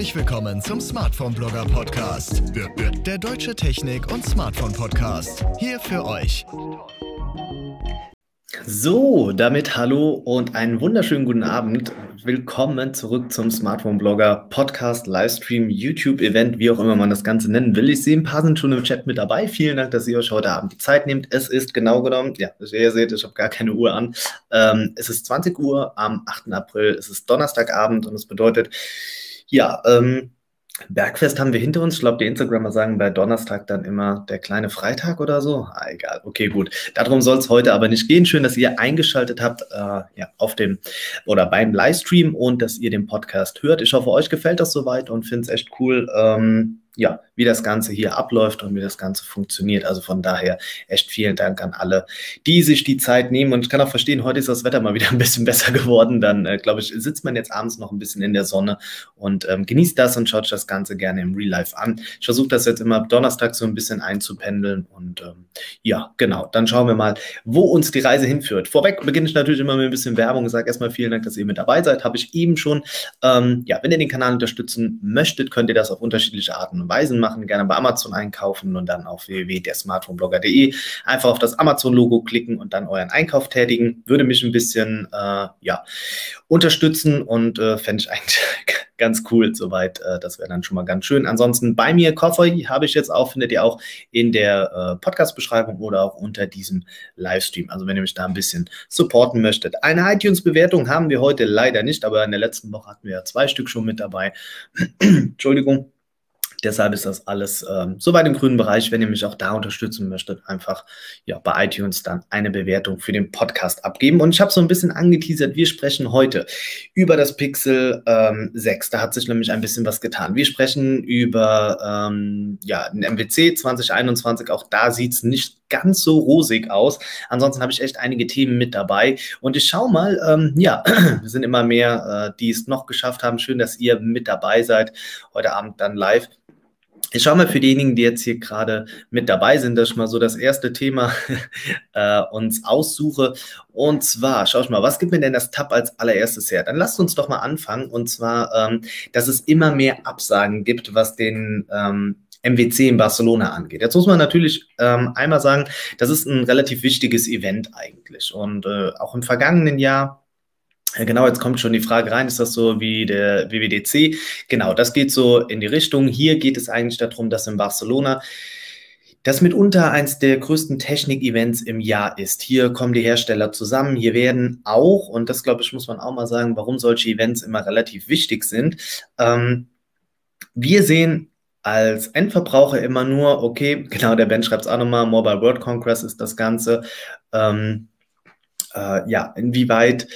Herzlich willkommen zum Smartphone Blogger Podcast. Der deutsche Technik- und Smartphone Podcast. Hier für euch. So, damit hallo und einen wunderschönen guten Abend. Willkommen zurück zum Smartphone Blogger Podcast, Livestream, YouTube Event, wie auch immer man das Ganze nennen will. Ich sehe, ein paar sind schon im Chat mit dabei. Vielen Dank, dass ihr euch heute Abend die Zeit nehmt. Es ist genau genommen, ja, wie ihr seht, ich habe gar keine Uhr an. Ähm, es ist 20 Uhr am 8. April. Es ist Donnerstagabend und es bedeutet, ja, ähm, Bergfest haben wir hinter uns. Ich glaube, die Instagramer sagen bei Donnerstag dann immer der kleine Freitag oder so. Ah, egal. Okay, gut. Darum soll es heute aber nicht gehen. Schön, dass ihr eingeschaltet habt äh, ja, auf dem oder beim Livestream und dass ihr den Podcast hört. Ich hoffe, euch gefällt das soweit und finde es echt cool. Ähm, ja, wie das Ganze hier abläuft und wie das Ganze funktioniert. Also von daher echt vielen Dank an alle, die sich die Zeit nehmen. Und ich kann auch verstehen, heute ist das Wetter mal wieder ein bisschen besser geworden. Dann, äh, glaube ich, sitzt man jetzt abends noch ein bisschen in der Sonne und ähm, genießt das und schaut das Ganze gerne im Real Life an. Ich versuche das jetzt immer Donnerstag so ein bisschen einzupendeln. Und ähm, ja, genau, dann schauen wir mal, wo uns die Reise hinführt. Vorweg beginne ich natürlich immer mit ein bisschen Werbung. Sage erstmal vielen Dank, dass ihr mit dabei seid. Habe ich eben schon. Ähm, ja, wenn ihr den Kanal unterstützen möchtet, könnt ihr das auf unterschiedliche Arten und Weisen machen. Gerne bei Amazon einkaufen und dann auf www.dersmartphoneblogger.de einfach auf das Amazon-Logo klicken und dann euren Einkauf tätigen. Würde mich ein bisschen äh, ja, unterstützen und äh, fände ich eigentlich ganz cool soweit. Äh, das wäre dann schon mal ganz schön. Ansonsten bei mir Coffee habe ich jetzt auch, findet ihr auch in der äh, Podcast-Beschreibung oder auch unter diesem Livestream. Also wenn ihr mich da ein bisschen supporten möchtet. Eine iTunes-Bewertung haben wir heute leider nicht, aber in der letzten Woche hatten wir ja zwei Stück schon mit dabei. Entschuldigung. Deshalb ist das alles ähm, soweit im grünen Bereich. Wenn ihr mich auch da unterstützen möchtet, einfach ja, bei iTunes dann eine Bewertung für den Podcast abgeben. Und ich habe so ein bisschen angeteasert, wir sprechen heute über das Pixel ähm, 6. Da hat sich nämlich ein bisschen was getan. Wir sprechen über ähm, ja, den MWC 2021. Auch da sieht es nicht ganz so rosig aus. Ansonsten habe ich echt einige Themen mit dabei. Und ich schaue mal, ähm, ja, wir sind immer mehr, äh, die es noch geschafft haben. Schön, dass ihr mit dabei seid. Heute Abend dann live. Ich schaue mal für diejenigen, die jetzt hier gerade mit dabei sind, dass ich mal so das erste Thema äh, uns aussuche. Und zwar, schau ich mal, was gibt mir denn das Tab als allererstes her? Dann lasst uns doch mal anfangen. Und zwar, ähm, dass es immer mehr Absagen gibt, was den ähm, MWC in Barcelona angeht. Jetzt muss man natürlich ähm, einmal sagen, das ist ein relativ wichtiges Event eigentlich. Und äh, auch im vergangenen Jahr Genau, jetzt kommt schon die Frage rein, ist das so wie der WWDC? Genau, das geht so in die Richtung. Hier geht es eigentlich darum, dass in Barcelona das mitunter eins der größten Technik-Events im Jahr ist. Hier kommen die Hersteller zusammen. Hier werden auch, und das glaube ich, muss man auch mal sagen, warum solche Events immer relativ wichtig sind. Ähm, wir sehen als Endverbraucher immer nur, okay, genau, der Ben schreibt es auch nochmal, Mobile World Congress ist das Ganze. Ähm, äh, ja, inwieweit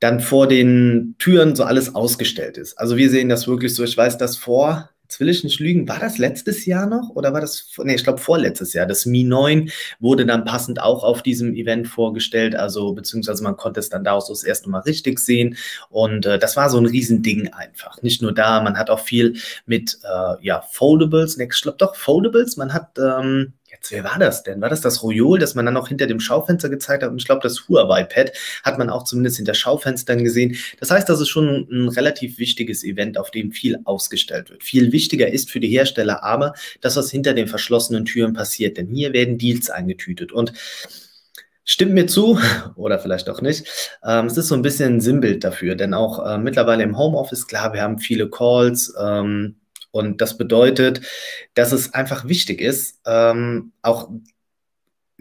dann vor den Türen so alles ausgestellt ist. Also wir sehen das wirklich so, ich weiß das vor, jetzt will ich nicht lügen, war das letztes Jahr noch oder war das, nee, ich glaube vorletztes Jahr. Das Mi 9 wurde dann passend auch auf diesem Event vorgestellt, also beziehungsweise man konnte es dann da auch so das erste Mal richtig sehen und äh, das war so ein Riesending einfach. Nicht nur da, man hat auch viel mit, äh, ja, Foldables, nee, ich glaube doch Foldables, man hat, ähm, jetzt, wer war das denn? War das das Royol, das man dann auch hinter dem Schaufenster gezeigt hat? Und ich glaube, das Huawei-Pad hat man auch zumindest hinter Schaufenstern gesehen. Das heißt, das ist schon ein relativ wichtiges Event, auf dem viel ausgestellt wird. Viel wichtiger ist für die Hersteller aber, das, was hinter den verschlossenen Türen passiert. Denn hier werden Deals eingetütet. Und Stimmt mir zu oder vielleicht auch nicht. Ähm, es ist so ein bisschen ein Sinnbild dafür, denn auch äh, mittlerweile im Homeoffice, klar, wir haben viele Calls, ähm, und das bedeutet, dass es einfach wichtig ist, ähm, auch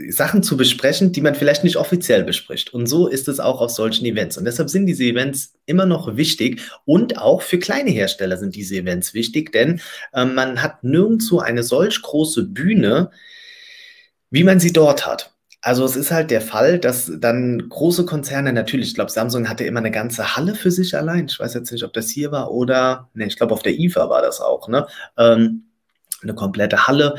Sachen zu besprechen, die man vielleicht nicht offiziell bespricht. Und so ist es auch auf solchen Events. Und deshalb sind diese Events immer noch wichtig. Und auch für kleine Hersteller sind diese Events wichtig, denn äh, man hat nirgendwo eine solch große Bühne, wie man sie dort hat. Also es ist halt der Fall, dass dann große Konzerne, natürlich, ich glaube, Samsung hatte immer eine ganze Halle für sich allein. Ich weiß jetzt nicht, ob das hier war oder, ne, ich glaube, auf der IFA war das auch, ne? Ähm, eine komplette Halle.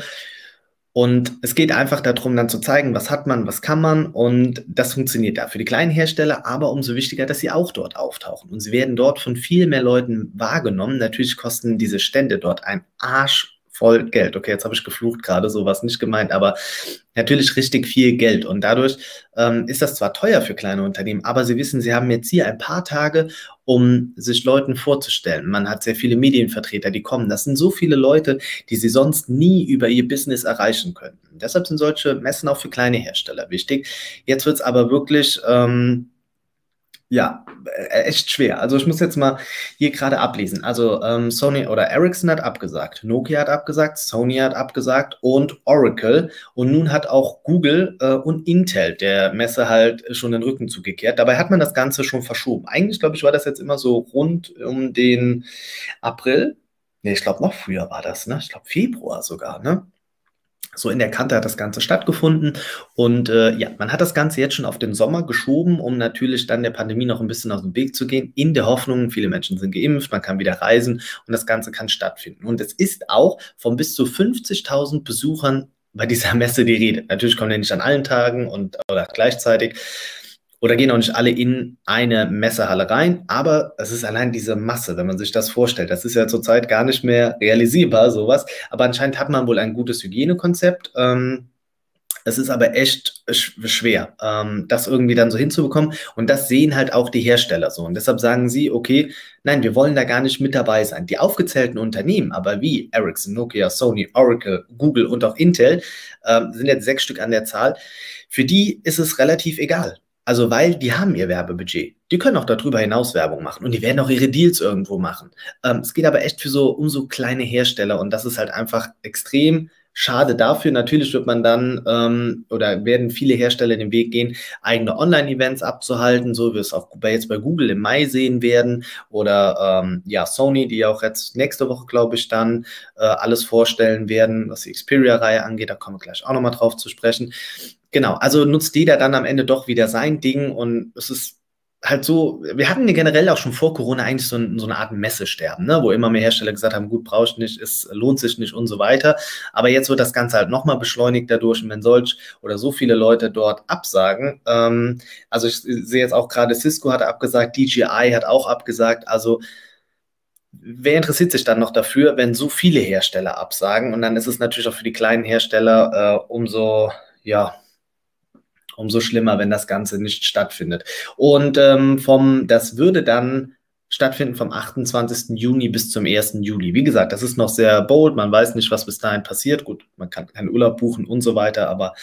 Und es geht einfach darum, dann zu zeigen, was hat man, was kann man. Und das funktioniert da für die kleinen Hersteller, aber umso wichtiger, dass sie auch dort auftauchen. Und sie werden dort von viel mehr Leuten wahrgenommen. Natürlich kosten diese Stände dort ein Arsch voll Geld. Okay, jetzt habe ich geflucht gerade, sowas nicht gemeint, aber natürlich richtig viel Geld. Und dadurch ähm, ist das zwar teuer für kleine Unternehmen, aber Sie wissen, Sie haben jetzt hier ein paar Tage, um sich Leuten vorzustellen. Man hat sehr viele Medienvertreter, die kommen. Das sind so viele Leute, die Sie sonst nie über Ihr Business erreichen könnten. Deshalb sind solche Messen auch für kleine Hersteller wichtig. Jetzt wird es aber wirklich... Ähm, ja, äh, echt schwer. Also ich muss jetzt mal hier gerade ablesen. Also ähm, Sony oder Ericsson hat abgesagt, Nokia hat abgesagt, Sony hat abgesagt und Oracle. Und nun hat auch Google äh, und Intel der Messe halt schon den Rücken zugekehrt. Dabei hat man das Ganze schon verschoben. Eigentlich, glaube ich, war das jetzt immer so rund um den April. Nee, ich glaube noch früher war das, ne? Ich glaube Februar sogar, ne? So in der Kante hat das Ganze stattgefunden. Und äh, ja, man hat das Ganze jetzt schon auf den Sommer geschoben, um natürlich dann der Pandemie noch ein bisschen aus dem Weg zu gehen, in der Hoffnung, viele Menschen sind geimpft, man kann wieder reisen und das Ganze kann stattfinden. Und es ist auch von bis zu 50.000 Besuchern bei dieser Messe die Rede. Natürlich kommen die nicht an allen Tagen und oder gleichzeitig oder gehen auch nicht alle in eine Messehalle rein, aber es ist allein diese Masse, wenn man sich das vorstellt. Das ist ja zurzeit gar nicht mehr realisierbar, sowas. Aber anscheinend hat man wohl ein gutes Hygienekonzept. Ähm, es ist aber echt schwer, ähm, das irgendwie dann so hinzubekommen. Und das sehen halt auch die Hersteller so. Und deshalb sagen sie, okay, nein, wir wollen da gar nicht mit dabei sein. Die aufgezählten Unternehmen, aber wie Ericsson, Nokia, Sony, Oracle, Google und auch Intel, äh, sind jetzt sechs Stück an der Zahl. Für die ist es relativ egal. Also, weil die haben ihr Werbebudget. Die können auch darüber hinaus Werbung machen und die werden auch ihre Deals irgendwo machen. Ähm, es geht aber echt für so um so kleine Hersteller und das ist halt einfach extrem schade dafür. Natürlich wird man dann ähm, oder werden viele Hersteller den Weg gehen, eigene Online-Events abzuhalten, so wie wir es auch jetzt bei Google im Mai sehen werden oder ähm, ja Sony, die auch jetzt nächste Woche, glaube ich, dann äh, alles vorstellen werden, was die Xperia-Reihe angeht. Da kommen wir gleich auch nochmal drauf zu sprechen. Genau, also nutzt jeder dann am Ende doch wieder sein Ding und es ist halt so, wir hatten ja generell auch schon vor Corona eigentlich so, so eine Art Messesterben, ne? wo immer mehr Hersteller gesagt haben, gut, brauchst nicht, es lohnt sich nicht und so weiter. Aber jetzt wird das Ganze halt nochmal beschleunigt dadurch und wenn solch oder so viele Leute dort absagen, ähm, also ich sehe jetzt auch gerade Cisco hat abgesagt, DJI hat auch abgesagt, also wer interessiert sich dann noch dafür, wenn so viele Hersteller absagen und dann ist es natürlich auch für die kleinen Hersteller äh, umso, ja, umso schlimmer, wenn das Ganze nicht stattfindet. Und ähm, vom, das würde dann stattfinden vom 28. Juni bis zum 1. Juli. Wie gesagt, das ist noch sehr bold, man weiß nicht, was bis dahin passiert. Gut, man kann keinen Urlaub buchen und so weiter, aber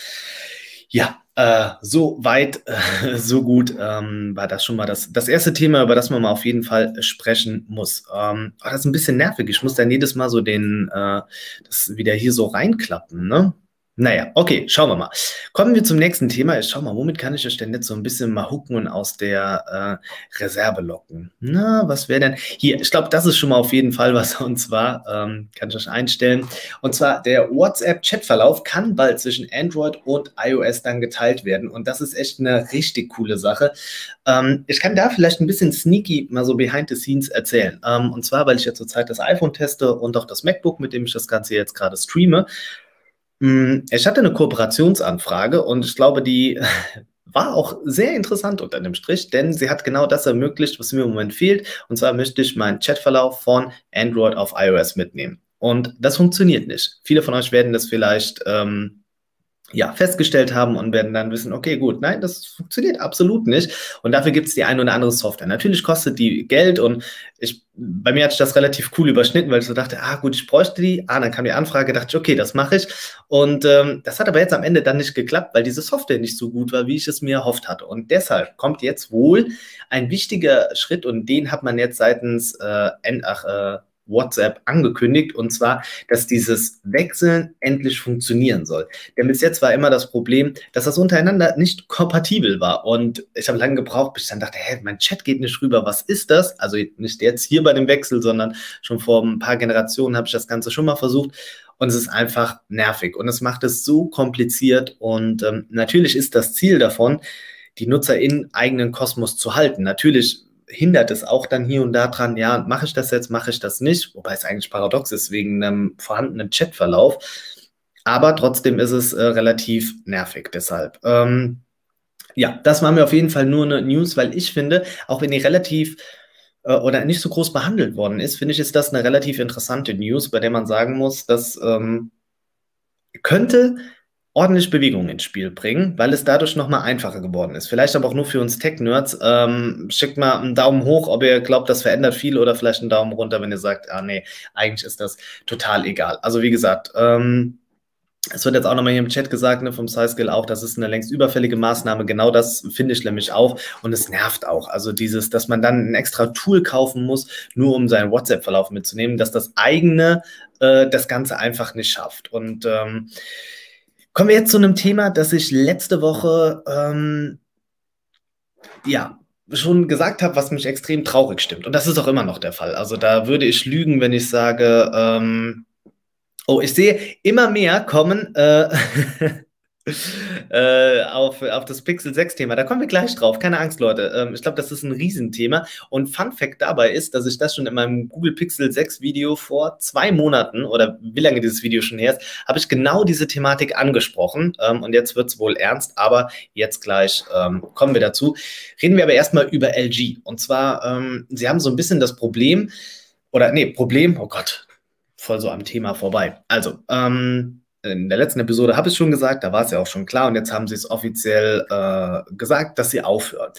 ja, äh, so weit, äh, so gut ähm, war das schon mal das, das erste Thema, über das man mal auf jeden Fall sprechen muss. Ähm, oh, das ist ein bisschen nervig. Ich muss dann jedes Mal so den, äh, das wieder hier so reinklappen, ne? Naja, okay, schauen wir mal. Kommen wir zum nächsten Thema. Ich schau mal, womit kann ich euch denn jetzt so ein bisschen mal hucken und aus der äh, Reserve locken? Na, was wäre denn? Hier, ich glaube, das ist schon mal auf jeden Fall was. Und zwar ähm, kann ich euch einstellen. Und zwar der WhatsApp-Chatverlauf kann bald zwischen Android und iOS dann geteilt werden. Und das ist echt eine richtig coole Sache. Ähm, ich kann da vielleicht ein bisschen sneaky mal so behind the scenes erzählen. Ähm, und zwar, weil ich ja zurzeit das iPhone teste und auch das MacBook, mit dem ich das Ganze jetzt gerade streame. Mm, ich hatte eine Kooperationsanfrage und ich glaube, die war auch sehr interessant unter dem Strich, denn sie hat genau das ermöglicht, was mir im Moment fehlt. Und zwar möchte ich meinen Chatverlauf von Android auf iOS mitnehmen. Und das funktioniert nicht. Viele von euch werden das vielleicht ähm, ja, festgestellt haben und werden dann wissen, okay, gut, nein, das funktioniert absolut nicht. Und dafür gibt es die eine oder andere Software. Natürlich kostet die Geld und ich, bei mir hat sich das relativ cool überschnitten, weil ich so dachte, ah gut, ich bräuchte die. Ah, dann kam die Anfrage, dachte ich, okay, das mache ich. Und ähm, das hat aber jetzt am Ende dann nicht geklappt, weil diese Software nicht so gut war, wie ich es mir erhofft hatte. Und deshalb kommt jetzt wohl ein wichtiger Schritt und den hat man jetzt seitens äh, ach, äh, WhatsApp angekündigt, und zwar, dass dieses Wechseln endlich funktionieren soll. Denn bis jetzt war immer das Problem, dass das untereinander nicht kompatibel war. Und ich habe lange gebraucht, bis ich dann dachte, hä, mein Chat geht nicht rüber, was ist das? Also nicht jetzt hier bei dem Wechsel, sondern schon vor ein paar Generationen habe ich das Ganze schon mal versucht. Und es ist einfach nervig und es macht es so kompliziert. Und ähm, natürlich ist das Ziel davon, die Nutzer in eigenen Kosmos zu halten. Natürlich hindert es auch dann hier und da dran, ja, mache ich das jetzt, mache ich das nicht, wobei es eigentlich paradox ist wegen einem vorhandenen Chatverlauf. Aber trotzdem ist es äh, relativ nervig deshalb. Ähm, ja, das war mir auf jeden Fall nur eine News, weil ich finde, auch wenn ihr relativ äh, oder nicht so groß behandelt worden ist, finde ich, ist das eine relativ interessante News, bei der man sagen muss, dass ähm, könnte ordentlich Bewegung ins Spiel bringen, weil es dadurch nochmal einfacher geworden ist. Vielleicht aber auch nur für uns Tech-Nerds. Ähm, schickt mal einen Daumen hoch, ob ihr glaubt, das verändert viel oder vielleicht einen Daumen runter, wenn ihr sagt, ah nee, eigentlich ist das total egal. Also wie gesagt, ähm, es wird jetzt auch nochmal hier im Chat gesagt, ne, vom SciSkill auch, das ist eine längst überfällige Maßnahme. Genau das finde ich nämlich auch. Und es nervt auch. Also dieses, dass man dann ein extra Tool kaufen muss, nur um seinen WhatsApp-Verlauf mitzunehmen, dass das eigene äh, das Ganze einfach nicht schafft. Und ähm, kommen wir jetzt zu einem Thema, das ich letzte Woche ähm, ja schon gesagt habe, was mich extrem traurig stimmt. Und das ist auch immer noch der Fall. Also da würde ich lügen, wenn ich sage, ähm, Oh, ich sehe immer mehr kommen äh, äh, auf, auf das Pixel 6-Thema. Da kommen wir gleich drauf. Keine Angst, Leute. Ähm, ich glaube, das ist ein Riesenthema. Und Fun Fact dabei ist, dass ich das schon in meinem Google Pixel 6 Video vor zwei Monaten oder wie lange dieses Video schon her ist, habe ich genau diese Thematik angesprochen. Ähm, und jetzt wird es wohl ernst, aber jetzt gleich ähm, kommen wir dazu. Reden wir aber erstmal über LG. Und zwar, ähm, sie haben so ein bisschen das Problem, oder nee, Problem, oh Gott, voll so am Thema vorbei. Also, ähm, in der letzten Episode habe ich es schon gesagt, da war es ja auch schon klar und jetzt haben sie es offiziell äh, gesagt, dass sie aufhören.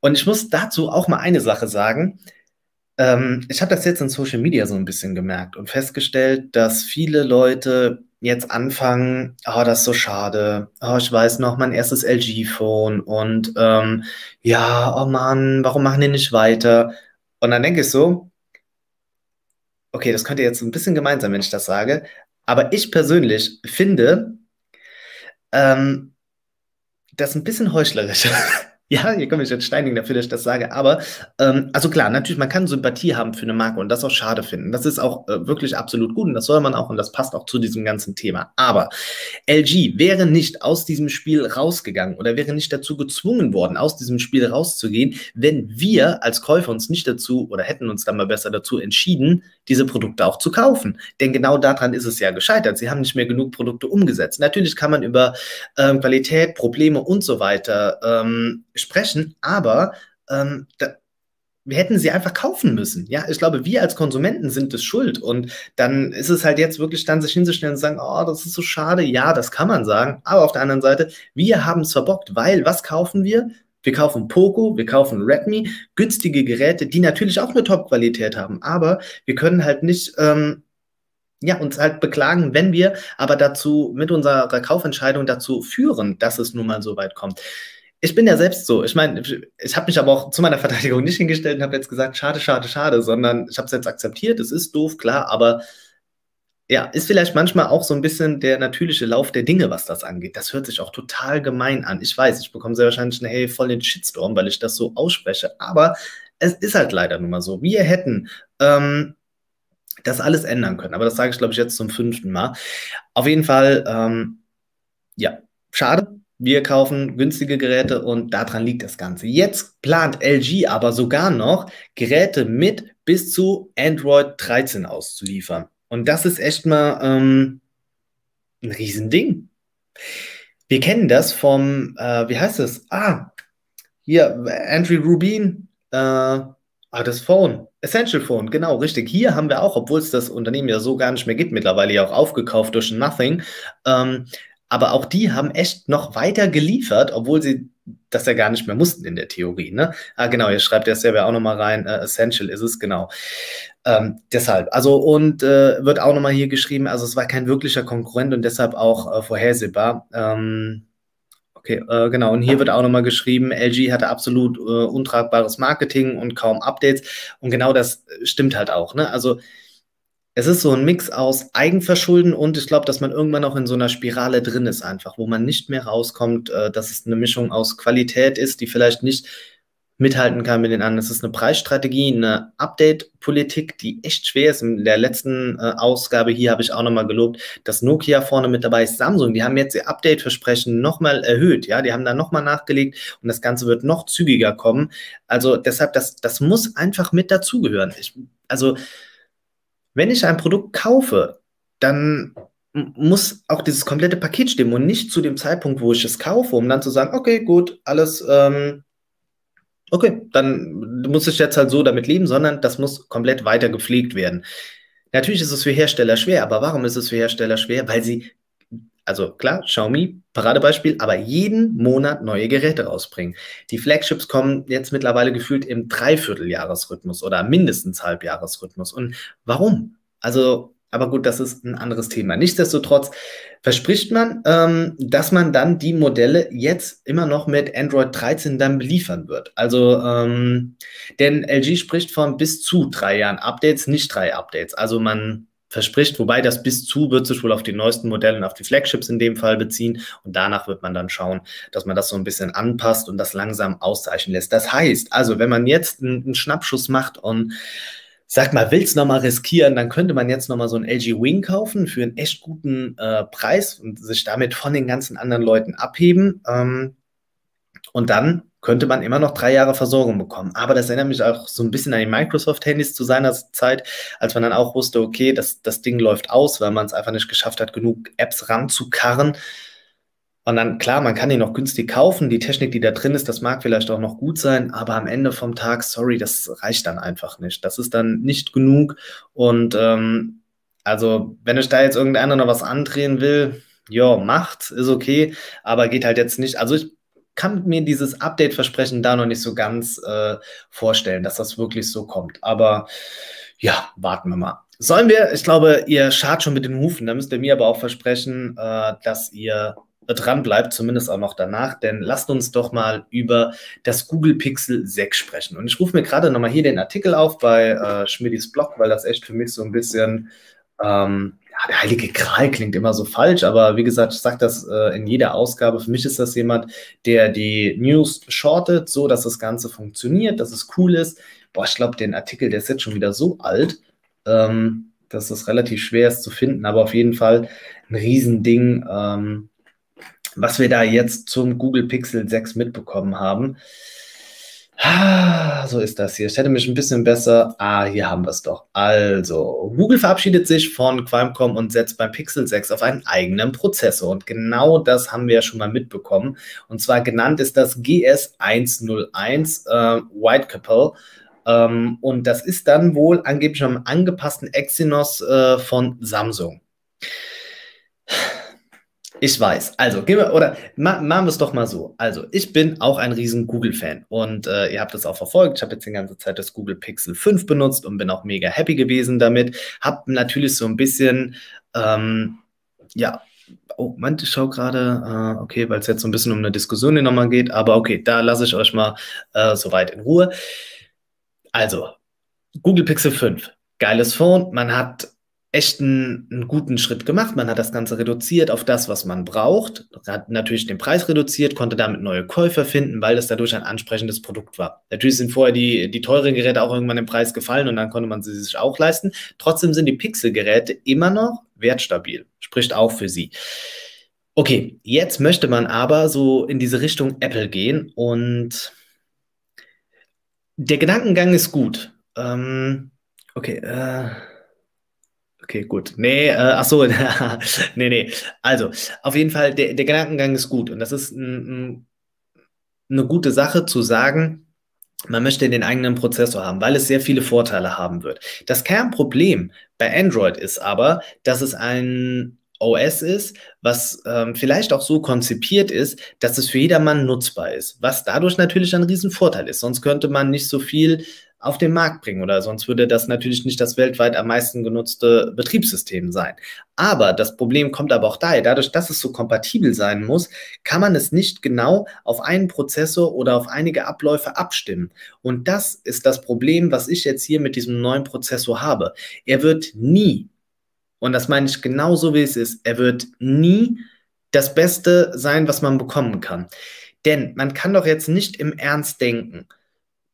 Und ich muss dazu auch mal eine Sache sagen. Ähm, ich habe das jetzt in Social Media so ein bisschen gemerkt und festgestellt, dass viele Leute jetzt anfangen, oh, das ist so schade, oh, ich weiß noch, mein erstes LG-Phone und ähm, ja, oh Mann, warum machen die nicht weiter? Und dann denke ich so, okay, das könnte jetzt ein bisschen gemein sein, wenn ich das sage, aber ich persönlich finde ähm, das ein bisschen heuchlerisch. Ja, hier komme ich jetzt steinigen dafür, dass ich das sage. Aber, ähm, also klar, natürlich, man kann Sympathie haben für eine Marke und das auch schade finden. Das ist auch äh, wirklich absolut gut und das soll man auch und das passt auch zu diesem ganzen Thema. Aber LG wäre nicht aus diesem Spiel rausgegangen oder wäre nicht dazu gezwungen worden, aus diesem Spiel rauszugehen, wenn wir als Käufer uns nicht dazu oder hätten uns dann mal besser dazu entschieden, diese Produkte auch zu kaufen. Denn genau daran ist es ja gescheitert. Sie haben nicht mehr genug Produkte umgesetzt. Natürlich kann man über ähm, Qualität, Probleme und so weiter ähm, sprechen, aber ähm, da, wir hätten sie einfach kaufen müssen. Ja, ich glaube, wir als Konsumenten sind es schuld. Und dann ist es halt jetzt wirklich dann sich hinzustellen und sagen, oh, das ist so schade. Ja, das kann man sagen. Aber auf der anderen Seite, wir haben es verbockt, weil was kaufen wir? Wir kaufen Poco, wir kaufen Redmi, günstige Geräte, die natürlich auch eine Top-Qualität haben. Aber wir können halt nicht ähm, ja, uns halt beklagen, wenn wir aber dazu mit unserer Kaufentscheidung dazu führen, dass es nun mal so weit kommt ich bin ja selbst so. Ich meine, ich habe mich aber auch zu meiner Verteidigung nicht hingestellt und habe jetzt gesagt, schade, schade, schade, sondern ich habe es jetzt akzeptiert. Es ist doof, klar, aber ja, ist vielleicht manchmal auch so ein bisschen der natürliche Lauf der Dinge, was das angeht. Das hört sich auch total gemein an. Ich weiß, ich bekomme sehr wahrscheinlich einen hey, voll den Shitstorm, weil ich das so ausspreche. Aber es ist halt leider nun mal so. Wir hätten ähm, das alles ändern können. Aber das sage ich, glaube ich, jetzt zum fünften Mal. Auf jeden Fall, ähm, ja, schade wir kaufen günstige Geräte und daran liegt das Ganze. Jetzt plant LG aber sogar noch, Geräte mit bis zu Android 13 auszuliefern. Und das ist echt mal ähm, ein Riesending. Wir kennen das vom, äh, wie heißt das? Ah, hier, Andrew Rubin, äh, ah, das Phone, Essential Phone, genau, richtig. Hier haben wir auch, obwohl es das Unternehmen ja so gar nicht mehr gibt, mittlerweile ja auch aufgekauft durch Nothing, ähm, aber auch die haben echt noch weiter geliefert, obwohl sie das ja gar nicht mehr mussten in der Theorie. Ne? Ah, genau, ihr schreibt ja selber auch nochmal rein, äh, Essential ist es, genau. Ähm, deshalb, also und äh, wird auch nochmal hier geschrieben, also es war kein wirklicher Konkurrent und deshalb auch äh, vorhersehbar. Ähm, okay, äh, genau, und hier wird auch nochmal geschrieben, LG hatte absolut äh, untragbares Marketing und kaum Updates und genau das stimmt halt auch. Ne? Also es ist so ein Mix aus Eigenverschulden und ich glaube, dass man irgendwann auch in so einer Spirale drin ist, einfach, wo man nicht mehr rauskommt, äh, dass es eine Mischung aus Qualität ist, die vielleicht nicht mithalten kann mit den anderen. Es ist eine Preisstrategie, eine Update-Politik, die echt schwer ist. In der letzten äh, Ausgabe hier habe ich auch nochmal gelobt, dass Nokia vorne mit dabei ist. Samsung, die haben jetzt ihr Update-Versprechen nochmal erhöht. Ja, die haben da nochmal nachgelegt und das Ganze wird noch zügiger kommen. Also deshalb, das, das muss einfach mit dazugehören. Also, wenn ich ein Produkt kaufe, dann muss auch dieses komplette Paket stimmen und nicht zu dem Zeitpunkt, wo ich es kaufe, um dann zu sagen, okay, gut, alles, ähm, okay, dann muss ich jetzt halt so damit leben, sondern das muss komplett weiter gepflegt werden. Natürlich ist es für Hersteller schwer, aber warum ist es für Hersteller schwer? Weil sie, also klar, Xiaomi, Paradebeispiel, aber jeden Monat neue Geräte rausbringen. Die Flagships kommen jetzt mittlerweile gefühlt im Dreivierteljahresrhythmus oder mindestens Halbjahresrhythmus. Und warum? Also aber gut, das ist ein anderes Thema. Nichtsdestotrotz verspricht man, ähm, dass man dann die Modelle jetzt immer noch mit Android 13 dann beliefern wird. Also, ähm, denn LG spricht von bis zu drei Jahren Updates, nicht drei Updates. Also man verspricht, wobei das bis zu wird sich wohl auf die neuesten Modelle und auf die Flagships in dem Fall beziehen. Und danach wird man dann schauen, dass man das so ein bisschen anpasst und das langsam auszeichnen lässt. Das heißt, also, wenn man jetzt einen, einen Schnappschuss macht und sag mal, willst noch mal riskieren, dann könnte man jetzt noch mal so ein LG Wing kaufen für einen echt guten äh, Preis und sich damit von den ganzen anderen Leuten abheben. Ähm, und dann könnte man immer noch drei Jahre Versorgung bekommen. Aber das erinnert mich auch so ein bisschen an die Microsoft-Handys zu seiner Zeit, als man dann auch wusste, okay, das, das Ding läuft aus, weil man es einfach nicht geschafft hat, genug Apps ranzukarren. Und dann, klar, man kann ihn noch günstig kaufen. Die Technik, die da drin ist, das mag vielleicht auch noch gut sein, aber am Ende vom Tag, sorry, das reicht dann einfach nicht. Das ist dann nicht genug. Und ähm, also, wenn ich da jetzt irgendeiner noch was andrehen will, ja, macht, ist okay, aber geht halt jetzt nicht. Also, ich kann mir dieses Update-Versprechen da noch nicht so ganz äh, vorstellen, dass das wirklich so kommt. Aber ja, warten wir mal. Sollen wir, ich glaube, ihr schart schon mit den Hufen, da müsst ihr mir aber auch versprechen, äh, dass ihr dran bleibt, zumindest auch noch danach, denn lasst uns doch mal über das Google Pixel 6 sprechen. Und ich rufe mir gerade nochmal hier den Artikel auf bei äh, Schmidis Blog, weil das echt für mich so ein bisschen, ähm, der heilige Kral klingt immer so falsch, aber wie gesagt, ich sage das äh, in jeder Ausgabe. Für mich ist das jemand, der die News shortet, so dass das Ganze funktioniert, dass es cool ist. Boah, ich glaube, den Artikel, der ist jetzt schon wieder so alt. Ähm, dass es relativ schwer ist zu finden, aber auf jeden Fall ein Riesending. Ähm, was wir da jetzt zum Google Pixel 6 mitbekommen haben. Ah, so ist das hier. Ich hätte mich ein bisschen besser. Ah, hier haben wir es doch. Also, Google verabschiedet sich von Qualcomm und setzt beim Pixel 6 auf einen eigenen Prozessor. Und genau das haben wir ja schon mal mitbekommen. Und zwar genannt ist das GS101 äh, White Couple. Ähm, und das ist dann wohl angeblich am angepassten Exynos äh, von Samsung. Ich weiß. Also, gehen wir, oder ma, machen wir es doch mal so. Also, ich bin auch ein riesen Google-Fan und äh, ihr habt das auch verfolgt. Ich habe jetzt die ganze Zeit das Google Pixel 5 benutzt und bin auch mega happy gewesen damit. Hab natürlich so ein bisschen, ähm, ja, oh, Moment, ich schaue gerade, äh, okay, weil es jetzt so ein bisschen um eine Diskussion hier nochmal geht, aber okay, da lasse ich euch mal äh, soweit in Ruhe. Also, Google Pixel 5, geiles Phone. Man hat echt einen, einen, guten Schritt gemacht. Man hat das Ganze reduziert auf das, was man braucht, hat natürlich den Preis reduziert, konnte damit neue Käufer finden, weil das dadurch ein ansprechendes Produkt war. Natürlich sind vorher die, die teuren Geräte auch irgendwann im Preis gefallen und dann konnte man sie sich auch leisten. Trotzdem sind die Pixel-Geräte immer noch wertstabil, spricht auch für sie. Okay, jetzt möchte man aber so in diese Richtung Apple gehen und der Gedankengang ist gut. Ähm, okay, äh, Okay, gut. Nee, äh, ach so, nee, nee. Also, auf jeden Fall, der, der Gedankengang ist gut. Und das ist ein, ein, eine gute Sache zu sagen, man möchte den eigenen Prozessor haben, weil es sehr viele Vorteile haben wird. Das Kernproblem bei Android ist aber, dass es ein OS ist, was ähm, vielleicht auch so konzipiert ist, dass es für jedermann nutzbar ist, was dadurch natürlich ein Riesenvorteil ist. Sonst könnte man nicht so viel auf den Markt bringen oder sonst würde das natürlich nicht das weltweit am meisten genutzte Betriebssystem sein. Aber das Problem kommt aber auch daher, dadurch, dass es so kompatibel sein muss, kann man es nicht genau auf einen Prozessor oder auf einige Abläufe abstimmen. Und das ist das Problem, was ich jetzt hier mit diesem neuen Prozessor habe. Er wird nie, und das meine ich genauso wie es ist, er wird nie das Beste sein, was man bekommen kann. Denn man kann doch jetzt nicht im Ernst denken,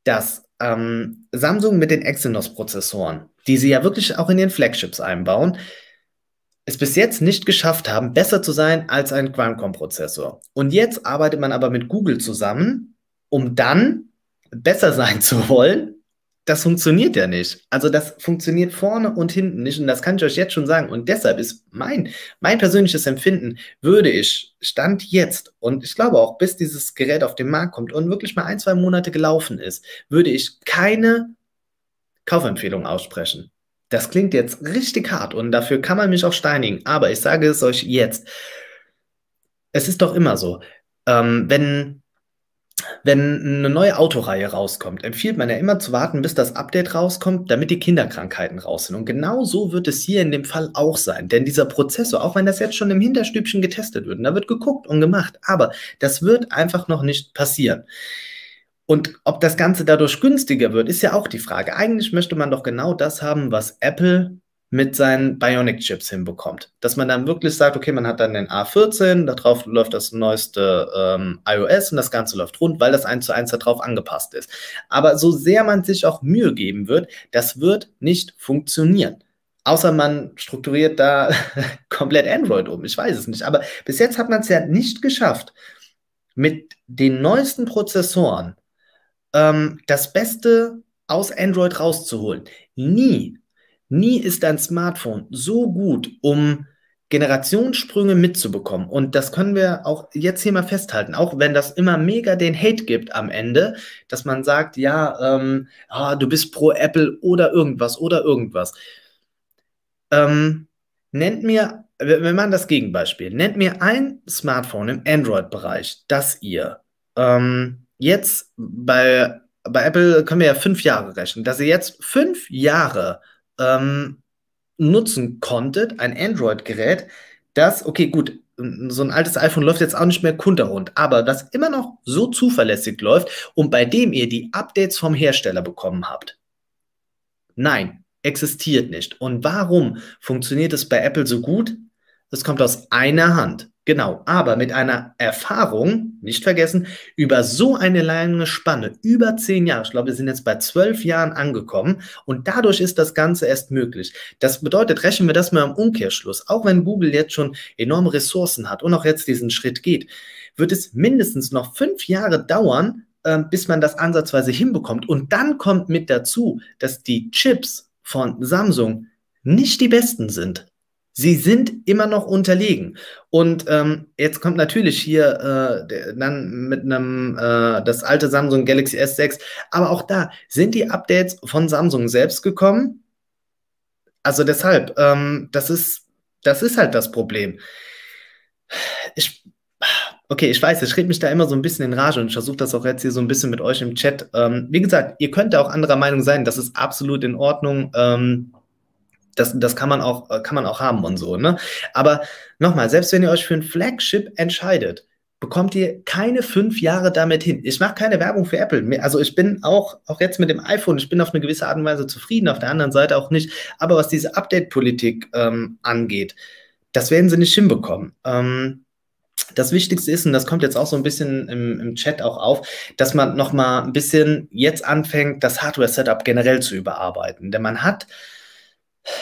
dass ähm, Samsung mit den Exynos-Prozessoren, die sie ja wirklich auch in ihren Flagships einbauen, es bis jetzt nicht geschafft haben, besser zu sein als ein Qualcomm-Prozessor. Und jetzt arbeitet man aber mit Google zusammen, um dann besser sein zu wollen, das funktioniert ja nicht. Also das funktioniert vorne und hinten nicht und das kann ich euch jetzt schon sagen. Und deshalb ist mein, mein persönliches Empfinden, würde ich Stand jetzt und ich glaube auch, bis dieses Gerät auf den Markt kommt und wirklich mal ein, zwei Monate gelaufen ist, würde ich keine Kaufempfehlung aussprechen. Das klingt jetzt richtig hart und dafür kann man mich auch steinigen, aber ich sage es euch jetzt. Es ist doch immer so, ähm, wenn wenn eine neue Autoreihe rauskommt, empfiehlt man ja immer zu warten, bis das Update rauskommt, damit die Kinderkrankheiten raus sind. Und genau so wird es hier in dem Fall auch sein. Denn dieser Prozessor, auch wenn das jetzt schon im Hinterstübchen getestet wird, da wird geguckt und gemacht, aber das wird einfach noch nicht passieren. Und ob das Ganze dadurch günstiger wird, ist ja auch die Frage. Eigentlich möchte man doch genau das haben, was Apple mit seinen Bionic-Chips hinbekommt. Dass man dann wirklich sagt, okay, man hat dann den A14, darauf läuft das neueste ähm, iOS und das Ganze läuft rund, weil das eins zu eins darauf angepasst ist. Aber so sehr man sich auch Mühe geben wird, das wird nicht funktionieren. Außer man strukturiert da komplett Android um. Ich weiß es nicht. Aber bis jetzt hat man es ja nicht geschafft, mit den neuesten Prozessoren ähm, das Beste aus Android rauszuholen. Nie Nie ist ein Smartphone so gut, um Generationssprünge mitzubekommen. Und das können wir auch jetzt hier mal festhalten, auch wenn das immer mega den Hate gibt am Ende, dass man sagt, ja, ähm, ah, du bist pro Apple oder irgendwas oder irgendwas. Ähm, nennt mir, wenn man das Gegenbeispiel, nennt mir ein Smartphone im Android-Bereich, das ihr ähm, jetzt bei, bei Apple können wir ja fünf Jahre rechnen, dass ihr jetzt fünf Jahre ähm, nutzen konntet, ein Android-Gerät, das, okay, gut, so ein altes iPhone läuft jetzt auch nicht mehr kunterrund, aber das immer noch so zuverlässig läuft und bei dem ihr die Updates vom Hersteller bekommen habt. Nein, existiert nicht. Und warum funktioniert es bei Apple so gut? Es kommt aus einer Hand. Genau, aber mit einer Erfahrung, nicht vergessen, über so eine lange Spanne, über zehn Jahre, ich glaube, wir sind jetzt bei zwölf Jahren angekommen und dadurch ist das Ganze erst möglich. Das bedeutet, rechnen wir das mal im Umkehrschluss, auch wenn Google jetzt schon enorme Ressourcen hat und auch jetzt diesen Schritt geht, wird es mindestens noch fünf Jahre dauern, äh, bis man das ansatzweise hinbekommt. Und dann kommt mit dazu, dass die Chips von Samsung nicht die besten sind. Sie sind immer noch unterlegen. Und ähm, jetzt kommt natürlich hier äh, dann mit einem äh, das alte Samsung Galaxy S6, aber auch da sind die Updates von Samsung selbst gekommen. Also deshalb, ähm, das ist das ist halt das Problem. Ich Okay, ich weiß, ich rede mich da immer so ein bisschen in Rage und ich versuche das auch jetzt hier so ein bisschen mit euch im Chat. Ähm, wie gesagt, ihr könnt auch anderer Meinung sein, das ist absolut in Ordnung. Ähm, das, das kann man auch, kann man auch haben und so, ne? Aber nochmal, selbst wenn ihr euch für ein Flagship entscheidet, bekommt ihr keine fünf Jahre damit hin. Ich mache keine Werbung für Apple. Also ich bin auch, auch jetzt mit dem iPhone, ich bin auf eine gewisse Art und Weise zufrieden, auf der anderen Seite auch nicht. Aber was diese Update-Politik ähm, angeht, das werden sie nicht hinbekommen. Ähm, das Wichtigste ist, und das kommt jetzt auch so ein bisschen im, im Chat auch auf, dass man nochmal ein bisschen jetzt anfängt, das Hardware-Setup generell zu überarbeiten. Denn man hat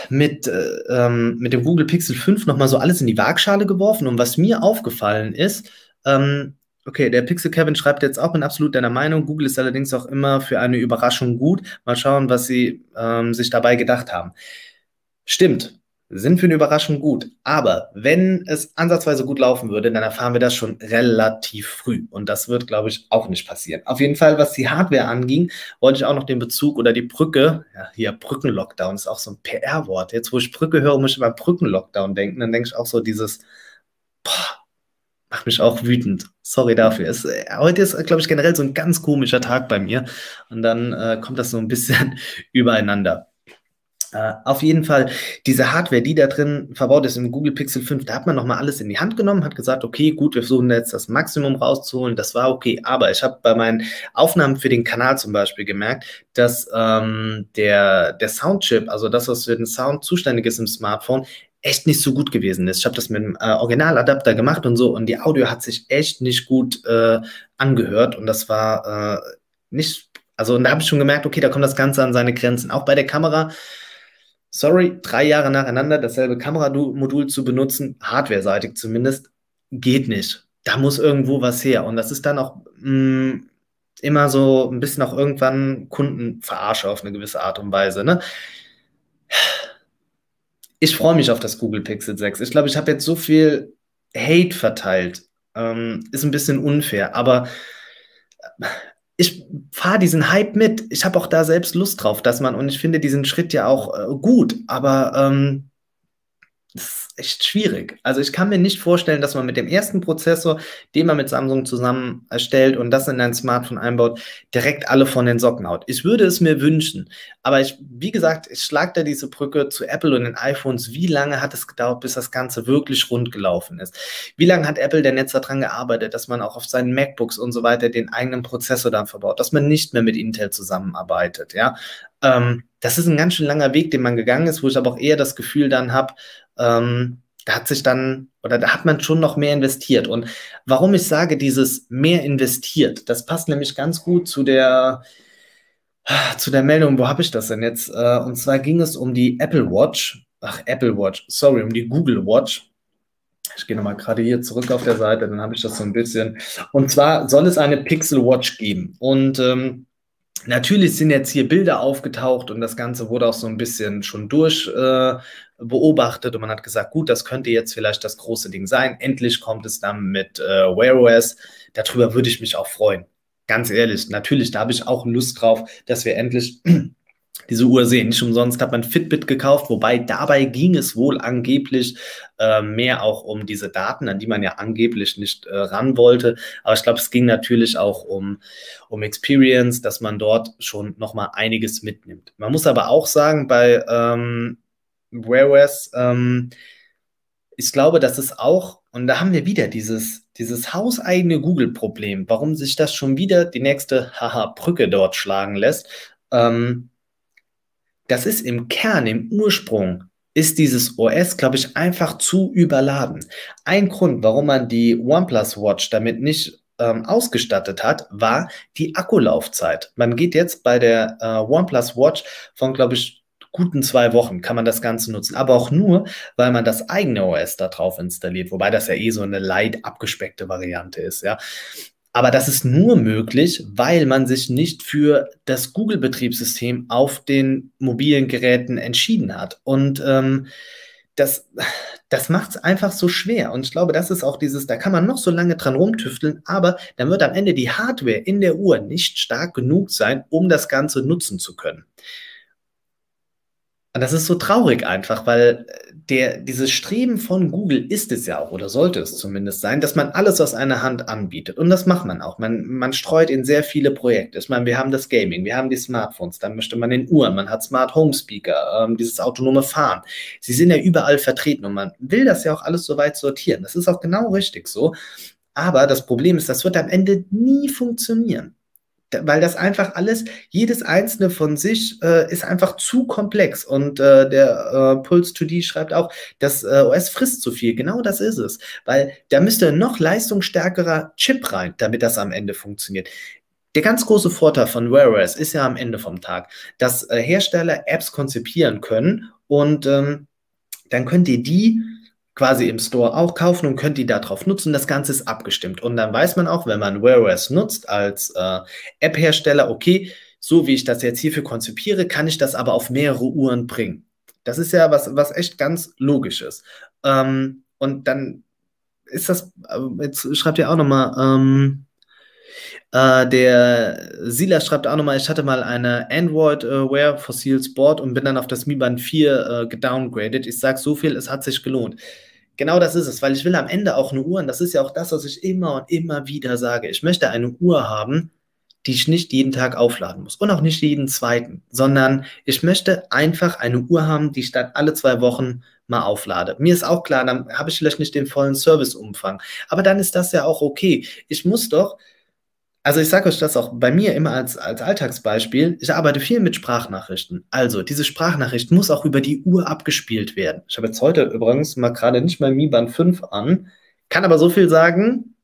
mit, äh, ähm, mit dem Google Pixel 5 nochmal so alles in die Waagschale geworfen. Und was mir aufgefallen ist, ähm, okay, der Pixel Kevin schreibt jetzt auch, bin absolut deiner Meinung. Google ist allerdings auch immer für eine Überraschung gut. Mal schauen, was sie ähm, sich dabei gedacht haben. Stimmt, sind für eine Überraschung gut. Aber wenn es ansatzweise gut laufen würde, dann erfahren wir das schon relativ früh. Und das wird, glaube ich, auch nicht passieren. Auf jeden Fall, was die Hardware anging, wollte ich auch noch den Bezug oder die Brücke, ja, hier Brückenlockdown ist auch so ein PR-Wort. Jetzt, wo ich Brücke höre, muss ich über Brückenlockdown denken. Dann denke ich auch so dieses, boah, macht mich auch wütend. Sorry dafür. Es, äh, heute ist, glaube ich, generell so ein ganz komischer Tag bei mir. Und dann äh, kommt das so ein bisschen übereinander. Uh, auf jeden Fall, diese Hardware, die da drin verbaut ist im Google Pixel 5, da hat man nochmal alles in die Hand genommen, hat gesagt, okay, gut, wir versuchen jetzt das Maximum rauszuholen, das war okay, aber ich habe bei meinen Aufnahmen für den Kanal zum Beispiel gemerkt, dass ähm, der, der Soundchip, also das, was für den Sound zuständig ist im Smartphone, echt nicht so gut gewesen ist. Ich habe das mit einem äh, Originaladapter gemacht und so und die Audio hat sich echt nicht gut äh, angehört und das war äh, nicht, also und da habe ich schon gemerkt, okay, da kommt das Ganze an seine Grenzen. Auch bei der Kamera, sorry, drei Jahre nacheinander dasselbe Kameramodul zu benutzen, hardware-seitig zumindest, geht nicht. Da muss irgendwo was her. Und das ist dann auch, mh, mm, immer so ein bisschen auch irgendwann Kunden verarsche auf eine gewisse Art und Weise. Ne? Ich freue mich auf das Google Pixel 6. Ich glaube, ich habe jetzt so viel Hate verteilt. Ähm, ist ein bisschen unfair, aber ich fahre diesen Hype mit. Ich habe auch da selbst Lust drauf, dass man, und ich finde diesen Schritt ja auch äh, gut, aber ähm, echt schwierig. Also ich kann mir nicht vorstellen, dass man mit dem ersten Prozessor, den man mit Samsung zusammen erstellt und das in ein Smartphone einbaut, direkt alle von den Socken haut. Ich würde es mir wünschen. Aber ich, wie gesagt, ich schlage da diese Brücke zu Apple und den iPhones. Wie lange hat es gedauert, bis das Ganze wirklich rund gelaufen ist? Wie lange hat Apple denn jetzt daran gearbeitet, dass man auch auf seinen MacBooks und so weiter den eigenen Prozessor dann verbaut, dass man nicht mehr mit Intel zusammenarbeitet, ja? Ähm, das ist ein ganz schön langer Weg, den man gegangen ist, wo ich aber auch eher das Gefühl dann habe, ähm, da hat sich dann oder da hat man schon noch mehr investiert. Und warum ich sage, dieses mehr investiert, das passt nämlich ganz gut zu der zu der Meldung, wo habe ich das denn jetzt? Äh, und zwar ging es um die Apple Watch. Ach, Apple Watch, sorry, um die Google Watch. Ich gehe nochmal gerade hier zurück auf der Seite, dann habe ich das so ein bisschen. Und zwar soll es eine Pixel Watch geben. Und ähm, Natürlich sind jetzt hier Bilder aufgetaucht und das Ganze wurde auch so ein bisschen schon durch äh, beobachtet und man hat gesagt, gut, das könnte jetzt vielleicht das große Ding sein. Endlich kommt es dann mit äh, Wear OS. Darüber würde ich mich auch freuen. Ganz ehrlich, natürlich, da habe ich auch Lust drauf, dass wir endlich diese Uhr sehen. Nicht umsonst hat man Fitbit gekauft, wobei dabei ging es wohl angeblich äh, mehr auch um diese Daten, an die man ja angeblich nicht äh, ran wollte. Aber ich glaube, es ging natürlich auch um, um Experience, dass man dort schon nochmal einiges mitnimmt. Man muss aber auch sagen, bei ähm, Wear OS, ähm, ich glaube, dass es auch, und da haben wir wieder dieses, dieses hauseigene Google-Problem, warum sich das schon wieder die nächste Haha-Brücke dort schlagen lässt. Ähm, das ist im Kern, im Ursprung, ist dieses OS, glaube ich, einfach zu überladen. Ein Grund, warum man die OnePlus Watch damit nicht ähm, ausgestattet hat, war die Akkulaufzeit. Man geht jetzt bei der äh, OnePlus Watch von, glaube ich, guten zwei Wochen kann man das Ganze nutzen. Aber auch nur, weil man das eigene OS da drauf installiert, wobei das ja eh so eine light abgespeckte Variante ist, ja. Aber das ist nur möglich, weil man sich nicht für das Google-Betriebssystem auf den mobilen Geräten entschieden hat. Und ähm, das, das macht es einfach so schwer. Und ich glaube, das ist auch dieses, da kann man noch so lange dran rumtüfteln, aber dann wird am Ende die Hardware in der Uhr nicht stark genug sein, um das Ganze nutzen zu können. Und das ist so traurig einfach, weil äh, der, dieses Streben von Google ist es ja auch, oder sollte es zumindest sein, dass man alles aus einer Hand anbietet. Und das macht man auch. Man, man streut in sehr viele Projekte. Ich meine, wir haben das Gaming, wir haben die Smartphones, dann möchte man den Uhren, man hat Smart Home Speaker, ähm, dieses autonome Fahren. Sie sind ja überall vertreten und man will das ja auch alles so weit sortieren. Das ist auch genau richtig so. Aber das Problem ist, das wird am Ende nie funktionieren weil das einfach alles, jedes einzelne von sich äh, ist einfach zu komplex. Und äh, der äh, Pulse 2D schreibt auch, das äh, OS frisst zu viel. Genau das ist es, weil da müsste noch leistungsstärkerer Chip rein, damit das am Ende funktioniert. Der ganz große Vorteil von Wear OS ist ja am Ende vom Tag, dass äh, Hersteller Apps konzipieren können und ähm, dann könnt ihr die quasi im Store auch kaufen und könnt die darauf nutzen. Das Ganze ist abgestimmt. Und dann weiß man auch, wenn man Wear OS nutzt als äh, App-Hersteller, okay, so wie ich das jetzt hierfür konzipiere, kann ich das aber auf mehrere Uhren bringen. Das ist ja was, was echt ganz logisch ist. Ähm, und dann ist das, äh, jetzt schreibt ihr auch nochmal, ähm, äh, der Silas schreibt auch nochmal, ich hatte mal eine Android-Wear äh, Fossil Sport und bin dann auf das Mi Band 4 äh, gedowngraded. Ich sage so viel, es hat sich gelohnt. Genau das ist es, weil ich will am Ende auch eine Uhr, und das ist ja auch das, was ich immer und immer wieder sage. Ich möchte eine Uhr haben, die ich nicht jeden Tag aufladen muss und auch nicht jeden zweiten, sondern ich möchte einfach eine Uhr haben, die ich dann alle zwei Wochen mal auflade. Mir ist auch klar, dann habe ich vielleicht nicht den vollen Serviceumfang, aber dann ist das ja auch okay. Ich muss doch also ich sage euch das auch bei mir immer als, als Alltagsbeispiel. Ich arbeite viel mit Sprachnachrichten. Also diese Sprachnachricht muss auch über die Uhr abgespielt werden. Ich habe jetzt heute übrigens mal gerade nicht mal Mi Band 5 an, kann aber so viel sagen,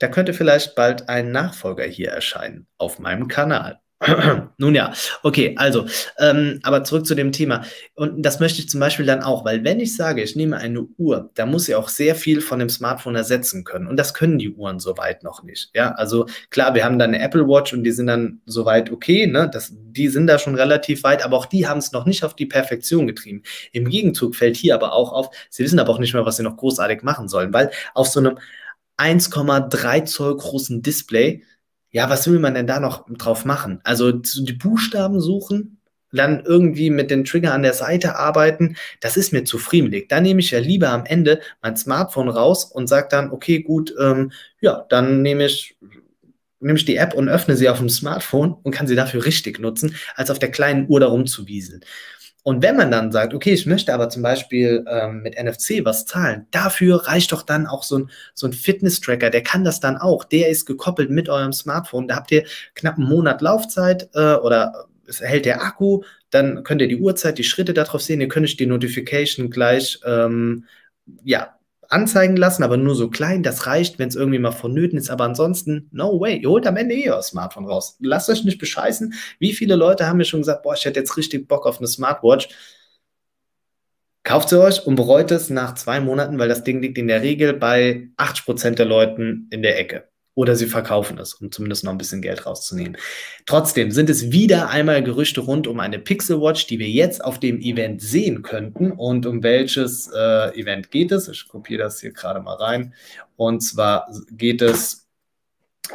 da könnte vielleicht bald ein Nachfolger hier erscheinen auf meinem Kanal. Nun ja, okay, also, ähm, aber zurück zu dem Thema. Und das möchte ich zum Beispiel dann auch, weil wenn ich sage, ich nehme eine Uhr, da muss sie auch sehr viel von dem Smartphone ersetzen können. Und das können die Uhren soweit noch nicht. Ja, also klar, wir haben da eine Apple Watch und die sind dann soweit okay, ne? Das, die sind da schon relativ weit, aber auch die haben es noch nicht auf die Perfektion getrieben. Im Gegenzug fällt hier aber auch auf, sie wissen aber auch nicht mehr, was sie noch großartig machen sollen, weil auf so einem 1,3 Zoll großen Display ja, was will man denn da noch drauf machen? Also die Buchstaben suchen, dann irgendwie mit den Trigger an der Seite arbeiten, das ist mir zu friemelig. Da nehme ich ja lieber am Ende mein Smartphone raus und sage dann, okay, gut, ähm, ja, dann nehme ich, nehme ich die App und öffne sie auf dem Smartphone und kann sie dafür richtig nutzen, als auf der kleinen Uhr darum zu wieseln. Und wenn man dann sagt, okay, ich möchte aber zum Beispiel ähm, mit NFC was zahlen, dafür reicht doch dann auch so ein, so ein Fitness-Tracker, der kann das dann auch. Der ist gekoppelt mit eurem Smartphone. Da habt ihr knapp einen Monat Laufzeit äh, oder es hält der Akku, dann könnt ihr die Uhrzeit, die Schritte darauf sehen, ihr könnt euch die Notification gleich ähm, ja, anzeigen lassen, aber nur so klein. Das reicht, wenn es irgendwie mal vonnöten ist. Aber ansonsten, no way. Ihr holt am Ende eh euer Smartphone raus. Lasst euch nicht bescheißen. Wie viele Leute haben mir schon gesagt, boah, ich hätte jetzt richtig Bock auf eine Smartwatch. Kauft sie euch und bereut es nach zwei Monaten, weil das Ding liegt in der Regel bei 80% der Leuten in der Ecke oder sie verkaufen es, um zumindest noch ein bisschen Geld rauszunehmen. Trotzdem sind es wieder einmal Gerüchte rund um eine Pixel Watch, die wir jetzt auf dem Event sehen könnten. Und um welches äh, Event geht es? Ich kopiere das hier gerade mal rein. Und zwar geht es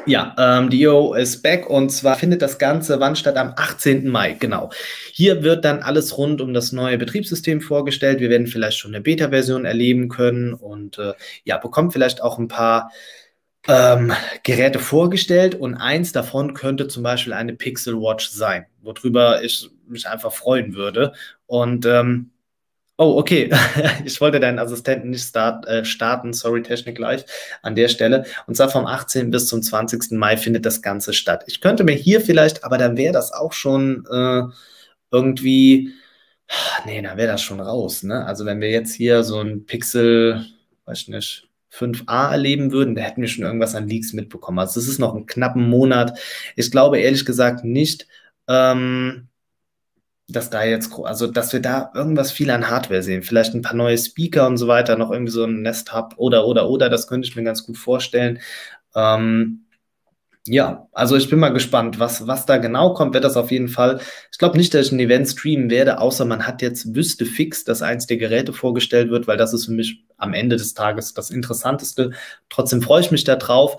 ja, ähm, die EO ist back und zwar findet das Ganze wann statt? Am 18. Mai, genau. Hier wird dann alles rund um das neue Betriebssystem vorgestellt. Wir werden vielleicht schon eine Beta-Version erleben können und äh, ja, bekommt vielleicht auch ein paar ähm, Geräte vorgestellt und eins davon könnte zum Beispiel eine Pixel Watch sein, worüber ich mich einfach freuen würde. Und ähm, oh, okay, ich wollte deinen Assistenten nicht start, äh, starten, sorry, Technik gleich an der Stelle. Und zwar vom 18. bis zum 20. Mai findet das Ganze statt. Ich könnte mir hier vielleicht, aber dann wäre das auch schon äh, irgendwie, nee, dann wäre das schon raus. Ne? Also wenn wir jetzt hier so ein Pixel, weiß ich nicht, 5a erleben würden, da hätten wir schon irgendwas an Leaks mitbekommen. Also das ist noch einen knappen Monat. Ich glaube ehrlich gesagt nicht, ähm, dass da jetzt, also dass wir da irgendwas viel an Hardware sehen. Vielleicht ein paar neue Speaker und so weiter, noch irgendwie so ein Nest Hub oder, oder, oder, das könnte ich mir ganz gut vorstellen. Ähm, ja, also ich bin mal gespannt, was, was da genau kommt, wird das auf jeden Fall. Ich glaube nicht, dass ich ein Event streamen werde, außer man hat jetzt wüsste fix, dass eins der Geräte vorgestellt wird, weil das ist für mich am Ende des Tages das Interessanteste. Trotzdem freue ich mich da drauf.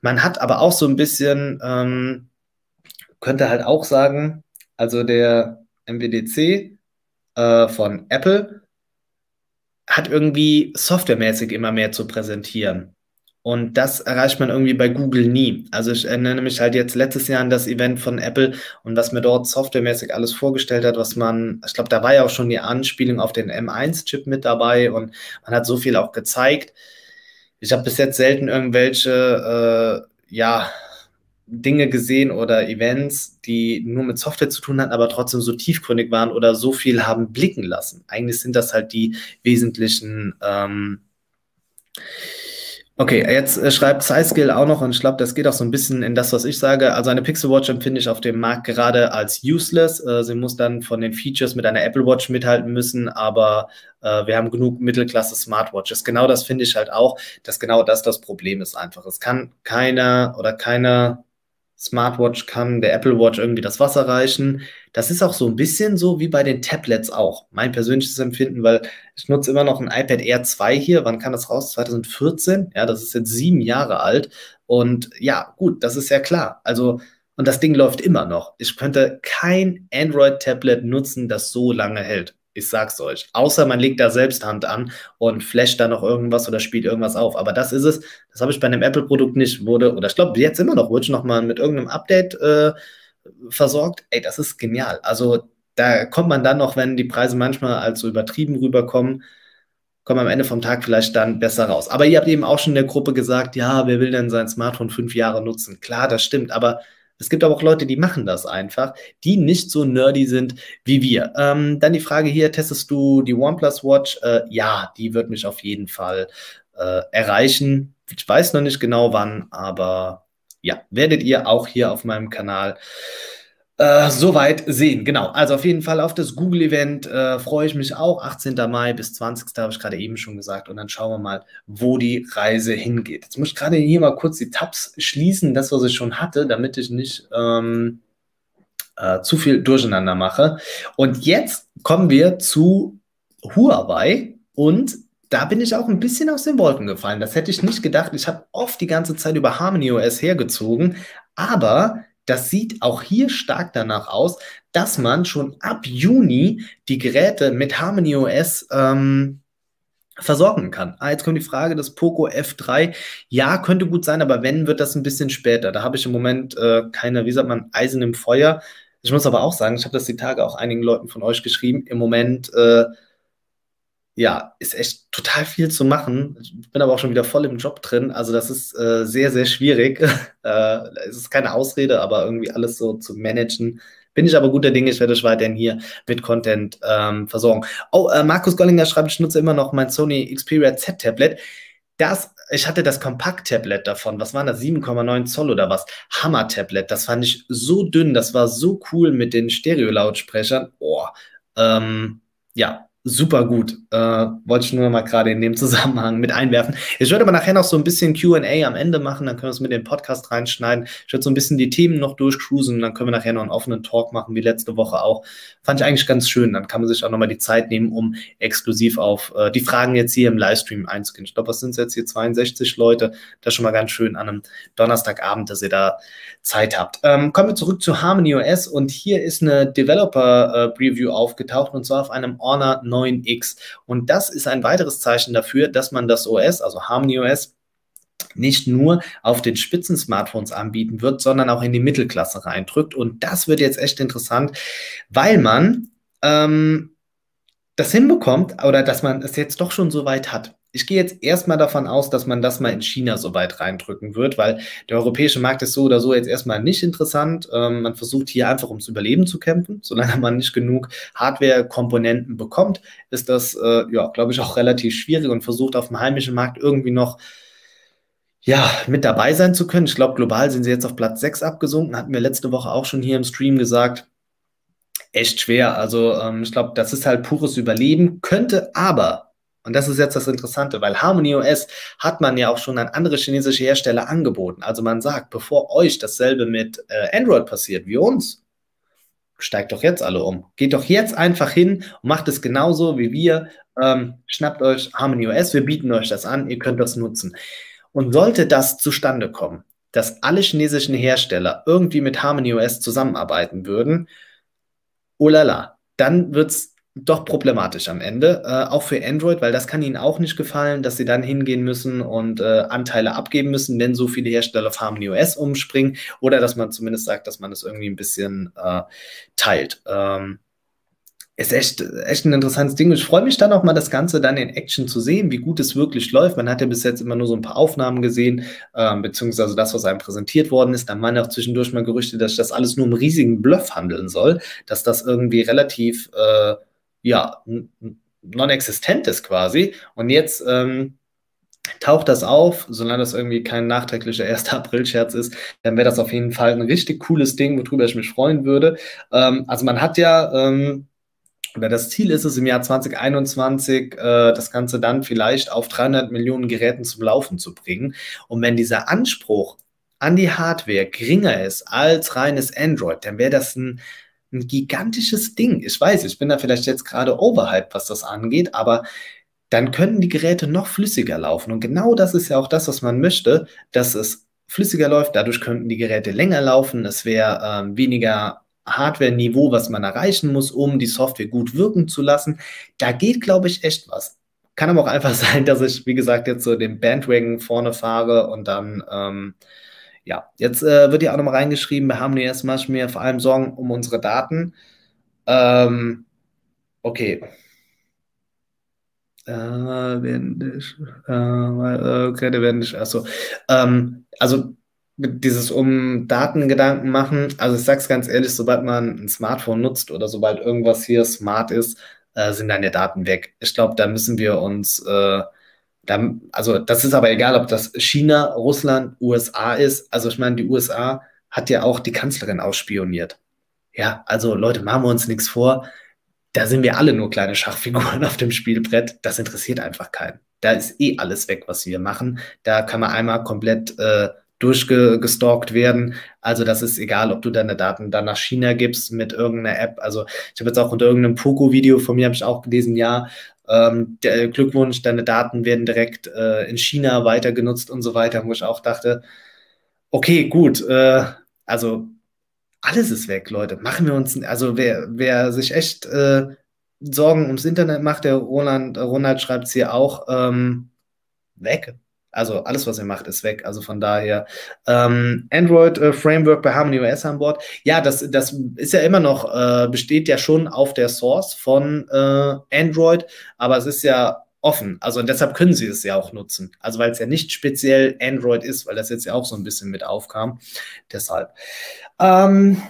Man hat aber auch so ein bisschen, ähm, könnte halt auch sagen, also der MWDC äh, von Apple hat irgendwie softwaremäßig immer mehr zu präsentieren. Und das erreicht man irgendwie bei Google nie. Also ich erinnere mich halt jetzt letztes Jahr an das Event von Apple und was mir dort softwaremäßig alles vorgestellt hat, was man, ich glaube, da war ja auch schon die Anspielung auf den M1-Chip mit dabei und man hat so viel auch gezeigt. Ich habe bis jetzt selten irgendwelche, äh, ja, Dinge gesehen oder Events, die nur mit Software zu tun hatten, aber trotzdem so tiefgründig waren oder so viel haben blicken lassen. Eigentlich sind das halt die wesentlichen ähm, Okay, jetzt äh, schreibt SciSkill auch noch und ich glaube, das geht auch so ein bisschen in das, was ich sage. Also eine Pixel Watch empfinde ich auf dem Markt gerade als useless. Äh, sie muss dann von den Features mit einer Apple Watch mithalten müssen, aber äh, wir haben genug Mittelklasse Smartwatches. Genau das finde ich halt auch, dass genau das das Problem ist einfach. Es kann keiner oder keiner Smartwatch kann der Apple Watch irgendwie das Wasser reichen. Das ist auch so ein bisschen so wie bei den Tablets auch. Mein persönliches Empfinden, weil ich nutze immer noch ein iPad Air 2 hier. Wann kann das raus? 2014? Ja, das ist jetzt sieben Jahre alt. Und ja, gut, das ist ja klar. Also, und das Ding läuft immer noch. Ich könnte kein Android-Tablet nutzen, das so lange hält. Ich sag's euch. Außer man legt da selbst Hand an und flasht da noch irgendwas oder spielt irgendwas auf. Aber das ist es. Das habe ich bei einem Apple-Produkt nicht. Wurde, oder ich glaube, jetzt immer noch, wurde ich noch mal mit irgendeinem Update äh, versorgt. Ey, das ist genial. Also da kommt man dann noch, wenn die Preise manchmal als so übertrieben rüberkommen, kommt am Ende vom Tag vielleicht dann besser raus. Aber ihr habt eben auch schon in der Gruppe gesagt, ja, wer will denn sein Smartphone fünf Jahre nutzen? Klar, das stimmt, aber es gibt aber auch Leute, die machen das einfach, die nicht so nerdy sind wie wir. Ähm, dann die Frage hier, testest du die OnePlus Watch? Äh, ja, die wird mich auf jeden Fall äh, erreichen. Ich weiß noch nicht genau wann, aber ja, werdet ihr auch hier auf meinem Kanal äh, soweit sehen. Genau. Also auf jeden Fall auf das Google-Event äh, freue ich mich auch. 18. Mai bis 20. habe ich gerade eben schon gesagt. Und dann schauen wir mal, wo die Reise hingeht. Jetzt muss ich gerade hier mal kurz die Tabs schließen, das, was ich schon hatte, damit ich nicht ähm, äh, zu viel durcheinander mache. Und jetzt kommen wir zu Huawei und da bin ich auch ein bisschen aus den Wolken gefallen. Das hätte ich nicht gedacht. Ich habe oft die ganze Zeit über Harmony OS hergezogen, aber das sieht auch hier stark danach aus, dass man schon ab Juni die Geräte mit Harmony OS ähm, versorgen kann. Ah, jetzt kommt die Frage, das Poco F3. Ja, könnte gut sein, aber wenn, wird das ein bisschen später. Da habe ich im Moment äh, keine, wie sagt man, Eisen im Feuer. Ich muss aber auch sagen, ich habe das die Tage auch einigen Leuten von euch geschrieben. Im Moment äh, ja, ist echt total viel zu machen. Ich bin aber auch schon wieder voll im Job drin. Also das ist äh, sehr, sehr schwierig. äh, es ist keine Ausrede, aber irgendwie alles so zu managen. Bin ich aber guter Dinge, ich werde euch weiterhin hier mit Content ähm, versorgen. Oh, äh, Markus Gollinger schreibt, ich nutze immer noch mein Sony Xperia Z Tablet. Das, ich hatte das Kompakt-Tablet davon. Was war das? 7,9 Zoll oder was? Hammer-Tablet. Das fand ich so dünn. Das war so cool mit den Stereo-Lautsprechern. Oh, ähm, ja, super gut. Äh, wollte ich nur mal gerade in dem Zusammenhang mit einwerfen. Ich würde aber nachher noch so ein bisschen QA am Ende machen, dann können wir es mit dem Podcast reinschneiden. Ich würde so ein bisschen die Themen noch durchcruisen und dann können wir nachher noch einen offenen Talk machen, wie letzte Woche auch. Fand ich eigentlich ganz schön. Dann kann man sich auch nochmal die Zeit nehmen, um exklusiv auf äh, die Fragen jetzt hier im Livestream einzugehen. Ich glaube, was sind jetzt hier? 62 Leute. Das ist schon mal ganz schön an einem Donnerstagabend, dass ihr da Zeit habt. Ähm, kommen wir zurück zu Harmony OS und hier ist eine Developer-Preview äh, aufgetaucht und zwar auf einem Honor 9X. Und das ist ein weiteres Zeichen dafür, dass man das OS, also Harmony OS, nicht nur auf den Spitzen-Smartphones anbieten wird, sondern auch in die Mittelklasse reindrückt. Und das wird jetzt echt interessant, weil man ähm, das hinbekommt oder dass man es jetzt doch schon so weit hat ich gehe jetzt erstmal davon aus, dass man das mal in China so weit reindrücken wird, weil der europäische Markt ist so oder so jetzt erstmal nicht interessant. Ähm, man versucht hier einfach ums Überleben zu kämpfen. Solange man nicht genug Hardware-Komponenten bekommt, ist das, äh, ja, glaube ich, auch relativ schwierig und versucht auf dem heimischen Markt irgendwie noch ja, mit dabei sein zu können. Ich glaube, global sind sie jetzt auf Platz 6 abgesunken, hatten wir letzte Woche auch schon hier im Stream gesagt. Echt schwer. Also ähm, ich glaube, das ist halt pures Überleben, könnte aber und das ist jetzt das Interessante, weil Harmony OS hat man ja auch schon an andere chinesische Hersteller angeboten. Also man sagt, bevor euch dasselbe mit äh, Android passiert wie uns, steigt doch jetzt alle um. Geht doch jetzt einfach hin und macht es genauso wie wir. Ähm, schnappt euch Harmony OS, wir bieten euch das an, ihr könnt das nutzen. Und sollte das zustande kommen, dass alle chinesischen Hersteller irgendwie mit Harmony OS zusammenarbeiten würden, oh la la, dann wird es doch problematisch am Ende, äh, auch für Android, weil das kann ihnen auch nicht gefallen, dass sie dann hingehen müssen und äh, Anteile abgeben müssen, wenn so viele Hersteller auf Harmony OS umspringen oder dass man zumindest sagt, dass man das irgendwie ein bisschen äh, teilt. Ähm, ist echt, echt ein interessantes Ding. Ich freue mich dann auch mal, das Ganze dann in Action zu sehen, wie gut es wirklich läuft. Man hat ja bis jetzt immer nur so ein paar Aufnahmen gesehen, ähm, beziehungsweise das, was einem präsentiert worden ist. Dann waren auch zwischendurch mal Gerüchte, dass das alles nur im riesigen Bluff handeln soll, dass das irgendwie relativ äh, ja, non-existent ist quasi. Und jetzt ähm, taucht das auf, solange das irgendwie kein nachträglicher 1. April-Scherz ist, dann wäre das auf jeden Fall ein richtig cooles Ding, worüber ich mich freuen würde. Ähm, also man hat ja, ähm, oder das Ziel ist es im Jahr 2021, äh, das Ganze dann vielleicht auf 300 Millionen Geräten zum Laufen zu bringen. Und wenn dieser Anspruch an die Hardware geringer ist als reines Android, dann wäre das ein ein gigantisches Ding. Ich weiß, ich bin da vielleicht jetzt gerade overhyped, was das angeht, aber dann können die Geräte noch flüssiger laufen. Und genau das ist ja auch das, was man möchte, dass es flüssiger läuft. Dadurch könnten die Geräte länger laufen. Es wäre ähm, weniger Hardware-Niveau, was man erreichen muss, um die Software gut wirken zu lassen. Da geht, glaube ich, echt was. Kann aber auch einfach sein, dass ich, wie gesagt, jetzt so den Bandwagon vorne fahre und dann ähm, ja, jetzt äh, wird ja auch nochmal reingeschrieben, wir haben mache ich mir vor allem Sorgen um unsere Daten. Ähm, okay. Äh, werden ich, äh, okay, werden ich, achso. Ähm, also dieses um Datengedanken machen, also ich sag's ganz ehrlich, sobald man ein Smartphone nutzt oder sobald irgendwas hier smart ist, äh, sind deine Daten weg. Ich glaube, da müssen wir uns äh, dann, also das ist aber egal, ob das China, Russland, USA ist. Also ich meine, die USA hat ja auch die Kanzlerin ausspioniert. Ja, also Leute, machen wir uns nichts vor. Da sind wir alle nur kleine Schachfiguren auf dem Spielbrett. Das interessiert einfach keinen. Da ist eh alles weg, was wir machen. Da kann man einmal komplett äh, durchgestalkt werden. Also das ist egal, ob du deine Daten dann nach China gibst mit irgendeiner App. Also ich habe jetzt auch unter irgendeinem Poco-Video von mir habe ich auch gelesen, ja, ähm, der Glückwunsch, deine Daten werden direkt äh, in China weiter genutzt und so weiter, wo ich auch dachte, okay, gut, äh, also alles ist weg, Leute. Machen wir uns, also wer, wer sich echt äh, Sorgen ums Internet macht, der Roland, Ronald schreibt es hier auch, ähm, weg. Also alles, was ihr macht, ist weg. Also von daher ähm, Android äh, Framework bei Harmony OS an Bord. Ja, das, das ist ja immer noch, äh, besteht ja schon auf der Source von äh, Android, aber es ist ja offen. Also und deshalb können sie es ja auch nutzen. Also weil es ja nicht speziell Android ist, weil das jetzt ja auch so ein bisschen mit aufkam. Deshalb. Ähm,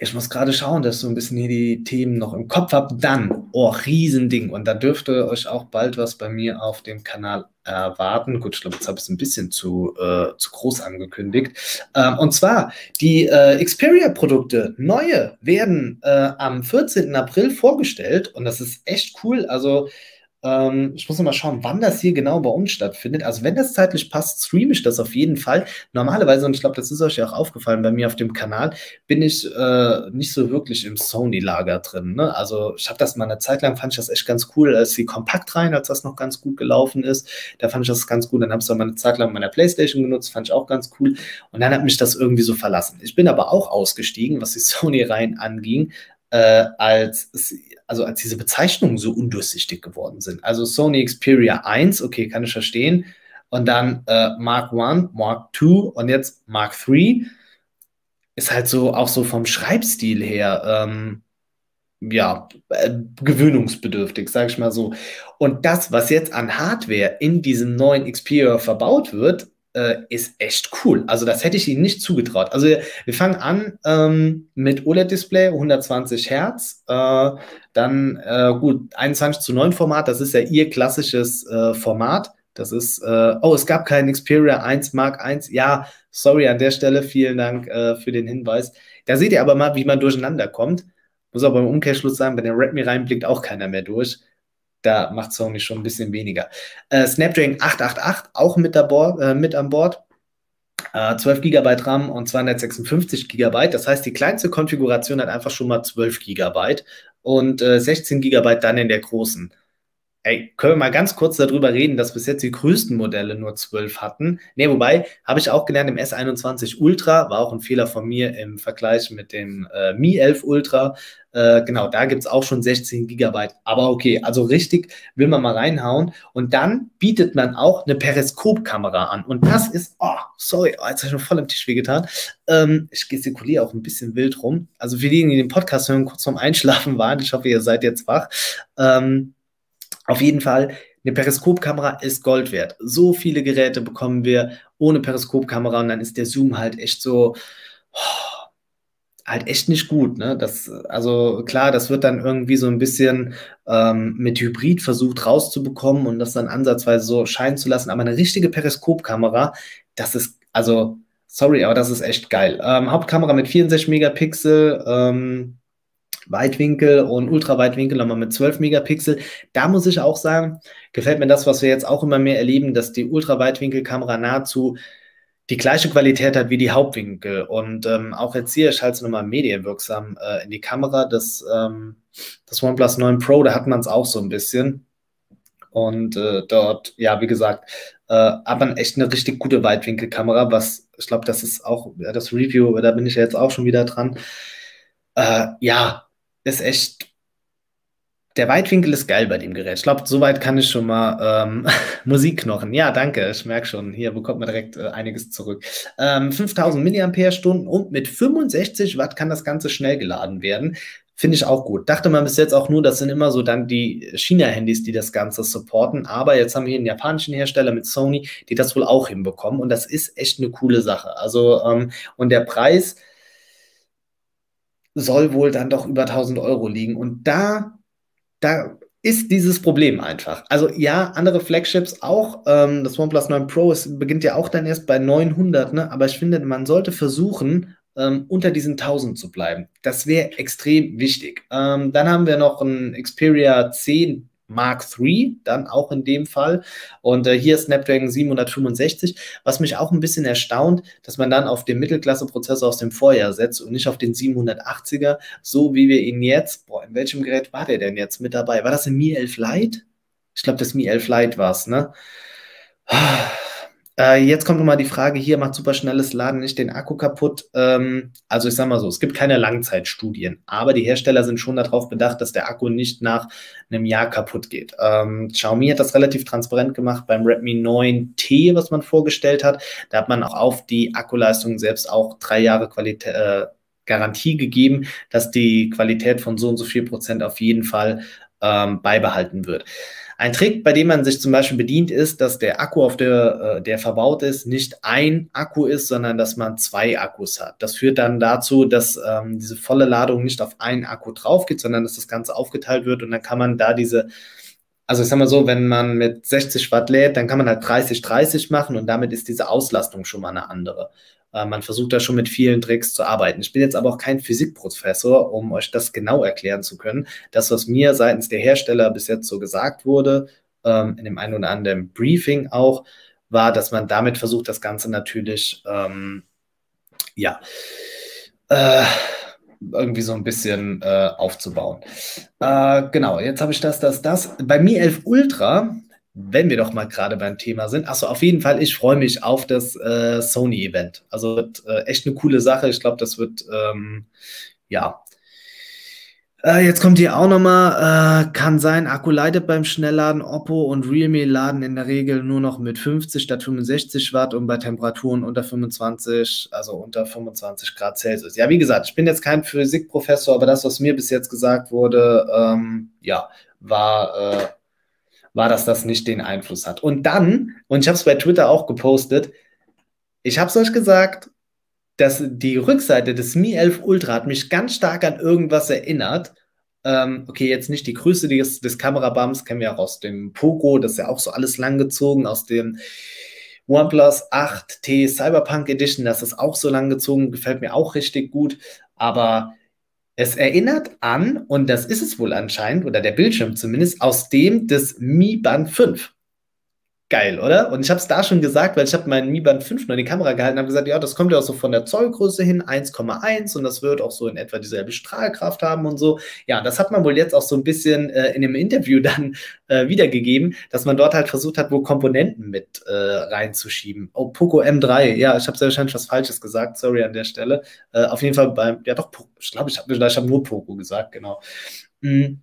ich muss gerade schauen, dass ich so ein bisschen hier die Themen noch im Kopf habe. Dann, oh, Riesending. Und da dürfte euch auch bald was bei mir auf dem Kanal erwarten. Gut, ich glaube, jetzt habe ich es ein bisschen zu, äh, zu groß angekündigt. Ähm, und zwar, die äh, Xperia-Produkte, neue, werden äh, am 14. April vorgestellt. Und das ist echt cool. Also, ähm, ich muss noch mal schauen, wann das hier genau bei uns stattfindet. Also wenn das zeitlich passt, streame ich das auf jeden Fall. Normalerweise, und ich glaube, das ist euch ja auch aufgefallen bei mir auf dem Kanal, bin ich äh, nicht so wirklich im Sony-Lager drin. Ne? Also ich habe das mal eine Zeit lang, fand ich das echt ganz cool, als die kompakt rein, als das noch ganz gut gelaufen ist. Da fand ich das ganz gut. Dann habe ich es mal eine Zeit lang meiner Playstation genutzt, fand ich auch ganz cool. Und dann hat mich das irgendwie so verlassen. Ich bin aber auch ausgestiegen, was die Sony-Reihen anging, äh, als, also als diese Bezeichnungen so undurchsichtig geworden sind. Also Sony Xperia 1, okay, kann ich verstehen. Und dann äh, Mark 1, Mark 2 und jetzt Mark 3 ist halt so auch so vom Schreibstil her ähm, ja, äh, gewöhnungsbedürftig, sage ich mal so. Und das, was jetzt an Hardware in diesem neuen Xperia verbaut wird, äh, ist echt cool. Also das hätte ich Ihnen nicht zugetraut. Also wir fangen an ähm, mit OLED-Display, 120 Hertz, äh, dann äh, gut 21 zu 9 Format. Das ist ja Ihr klassisches äh, Format. Das ist, äh, oh, es gab keinen Xperia 1 Mark 1. Ja, sorry an der Stelle, vielen Dank äh, für den Hinweis. Da seht ihr aber mal, wie man durcheinander kommt. Muss aber im Umkehrschluss sagen, bei den Redmi reinblickt auch keiner mehr durch da macht Sony schon ein bisschen weniger. Äh, Snapdragon 888 auch mit, äh, mit an Bord. Äh, 12 GB RAM und 256 GB. Das heißt, die kleinste Konfiguration hat einfach schon mal 12 GB und äh, 16 GB dann in der großen. Ey, können wir mal ganz kurz darüber reden, dass bis jetzt die größten Modelle nur 12 hatten. Ne, wobei, habe ich auch gelernt im S21 Ultra, war auch ein Fehler von mir im Vergleich mit dem äh, Mi 11 Ultra. Äh, genau, da gibt es auch schon 16 GB. Aber okay, also richtig will man mal reinhauen. Und dann bietet man auch eine Periskopkamera an. Und das ist, oh, sorry, oh, jetzt habe ich schon voll am Tisch wehgetan. Ähm, ich gestikuliere auch ein bisschen wild rum. Also für diejenigen, die den Podcast hören, kurz vorm Einschlafen waren, ich hoffe, ihr seid jetzt wach. Ähm, auf jeden Fall, eine Periskopkamera ist Gold wert. So viele Geräte bekommen wir ohne Periskopkamera und dann ist der Zoom halt echt so, oh, halt echt nicht gut. Ne? Das, also klar, das wird dann irgendwie so ein bisschen ähm, mit Hybrid versucht rauszubekommen und das dann ansatzweise so scheinen zu lassen. Aber eine richtige Periskopkamera, das ist, also, sorry, aber das ist echt geil. Ähm, Hauptkamera mit 64 Megapixel, ähm, Weitwinkel und Ultraweitwinkel nochmal mit 12 Megapixel. Da muss ich auch sagen, gefällt mir das, was wir jetzt auch immer mehr erleben, dass die Ultraweitwinkelkamera nahezu die gleiche Qualität hat wie die Hauptwinkel. Und ähm, auch jetzt hier, ich halte es nochmal medienwirksam äh, in die Kamera. Das, ähm, das OnePlus 9 Pro, da hat man es auch so ein bisschen. Und äh, dort, ja, wie gesagt, äh, aber echt eine richtig gute Weitwinkelkamera, was ich glaube, das ist auch ja, das Review, da bin ich ja jetzt auch schon wieder dran. Äh, ja, ist echt. Der Weitwinkel ist geil bei dem Gerät. Ich glaube, soweit kann ich schon mal ähm, Musikknochen. Ja, danke. Ich merke schon, hier bekommt man direkt äh, einiges zurück. Ähm, 5000 mAh und mit 65 Watt kann das Ganze schnell geladen werden. Finde ich auch gut. Dachte man bis jetzt auch nur, das sind immer so dann die China-Handys, die das Ganze supporten. Aber jetzt haben wir hier einen japanischen Hersteller mit Sony, die das wohl auch hinbekommen. Und das ist echt eine coole Sache. Also, ähm, und der Preis soll wohl dann doch über 1000 Euro liegen. Und da, da ist dieses Problem einfach. Also ja, andere Flagships auch. Ähm, das OnePlus 9 Pro ist, beginnt ja auch dann erst bei 900, ne? aber ich finde, man sollte versuchen, ähm, unter diesen 1000 zu bleiben. Das wäre extrem wichtig. Ähm, dann haben wir noch ein Xperia 10 Mark III, dann auch in dem Fall. Und äh, hier Snapdragon 765, was mich auch ein bisschen erstaunt, dass man dann auf den Mittelklasse-Prozessor aus dem Vorjahr setzt und nicht auf den 780er, so wie wir ihn jetzt, boah, in welchem Gerät war der denn jetzt mit dabei? War das ein Mi 11 Lite? Ich glaube, das Mi 11 Lite war es, ne? Äh, jetzt kommt nochmal die Frage, hier macht super schnelles Laden nicht den Akku kaputt. Ähm, also ich sage mal so, es gibt keine Langzeitstudien, aber die Hersteller sind schon darauf bedacht, dass der Akku nicht nach einem Jahr kaputt geht. Ähm, Xiaomi hat das relativ transparent gemacht beim Redmi 9T, was man vorgestellt hat. Da hat man auch auf die Akkuleistung selbst auch drei Jahre Qualität, äh, Garantie gegeben, dass die Qualität von so und so viel Prozent auf jeden Fall ähm, beibehalten wird. Ein Trick, bei dem man sich zum Beispiel bedient, ist, dass der Akku, auf der, äh, der verbaut ist, nicht ein Akku ist, sondern dass man zwei Akkus hat. Das führt dann dazu, dass ähm, diese volle Ladung nicht auf einen Akku drauf geht, sondern dass das Ganze aufgeteilt wird und dann kann man da diese also ich sag mal so, wenn man mit 60 Watt lädt, dann kann man halt 30, 30 machen und damit ist diese Auslastung schon mal eine andere. Äh, man versucht da schon mit vielen Tricks zu arbeiten. Ich bin jetzt aber auch kein Physikprofessor, um euch das genau erklären zu können. Das, was mir seitens der Hersteller bis jetzt so gesagt wurde, ähm, in dem einen oder anderen Briefing auch, war, dass man damit versucht, das Ganze natürlich, ähm, ja, äh, irgendwie so ein bisschen äh, aufzubauen. Äh, genau, jetzt habe ich das, das, das. Bei Mi 11 Ultra wenn wir doch mal gerade beim Thema sind. Achso, auf jeden Fall, ich freue mich auf das äh, Sony-Event. Also wird, äh, echt eine coole Sache. Ich glaube, das wird, ähm, ja. Äh, jetzt kommt hier auch nochmal, äh, kann sein, Akku leidet beim Schnellladen. Oppo und Realme laden in der Regel nur noch mit 50 statt 65 Watt und bei Temperaturen unter 25, also unter 25 Grad Celsius. Ja, wie gesagt, ich bin jetzt kein Physikprofessor, aber das, was mir bis jetzt gesagt wurde, ähm, ja, war äh, war, dass das nicht den Einfluss hat. Und dann, und ich habe es bei Twitter auch gepostet, ich habe es euch gesagt, dass die Rückseite des Mi 11 Ultra hat mich ganz stark an irgendwas erinnert. Ähm, okay, jetzt nicht die Größe des, des Kamerabums, kennen wir auch aus dem Poco, das ist ja auch so alles langgezogen, aus dem OnePlus 8T Cyberpunk Edition, das ist auch so langgezogen, gefällt mir auch richtig gut. Aber es erinnert an, und das ist es wohl anscheinend, oder der Bildschirm zumindest, aus dem des Mi Band 5. Geil, oder? Und ich habe es da schon gesagt, weil ich habe meinen Mi Band 5 noch in die Kamera gehalten und habe gesagt, ja, das kommt ja auch so von der Zollgröße hin, 1,1 und das wird auch so in etwa dieselbe Strahlkraft haben und so. Ja, das hat man wohl jetzt auch so ein bisschen äh, in dem Interview dann äh, wiedergegeben, dass man dort halt versucht hat, wo Komponenten mit äh, reinzuschieben. Oh, Poco M3, ja, ich habe sehr wahrscheinlich was Falsches gesagt, sorry an der Stelle. Äh, auf jeden Fall beim, ja doch, ich glaube, ich habe ich hab nur Poco gesagt, genau. Mhm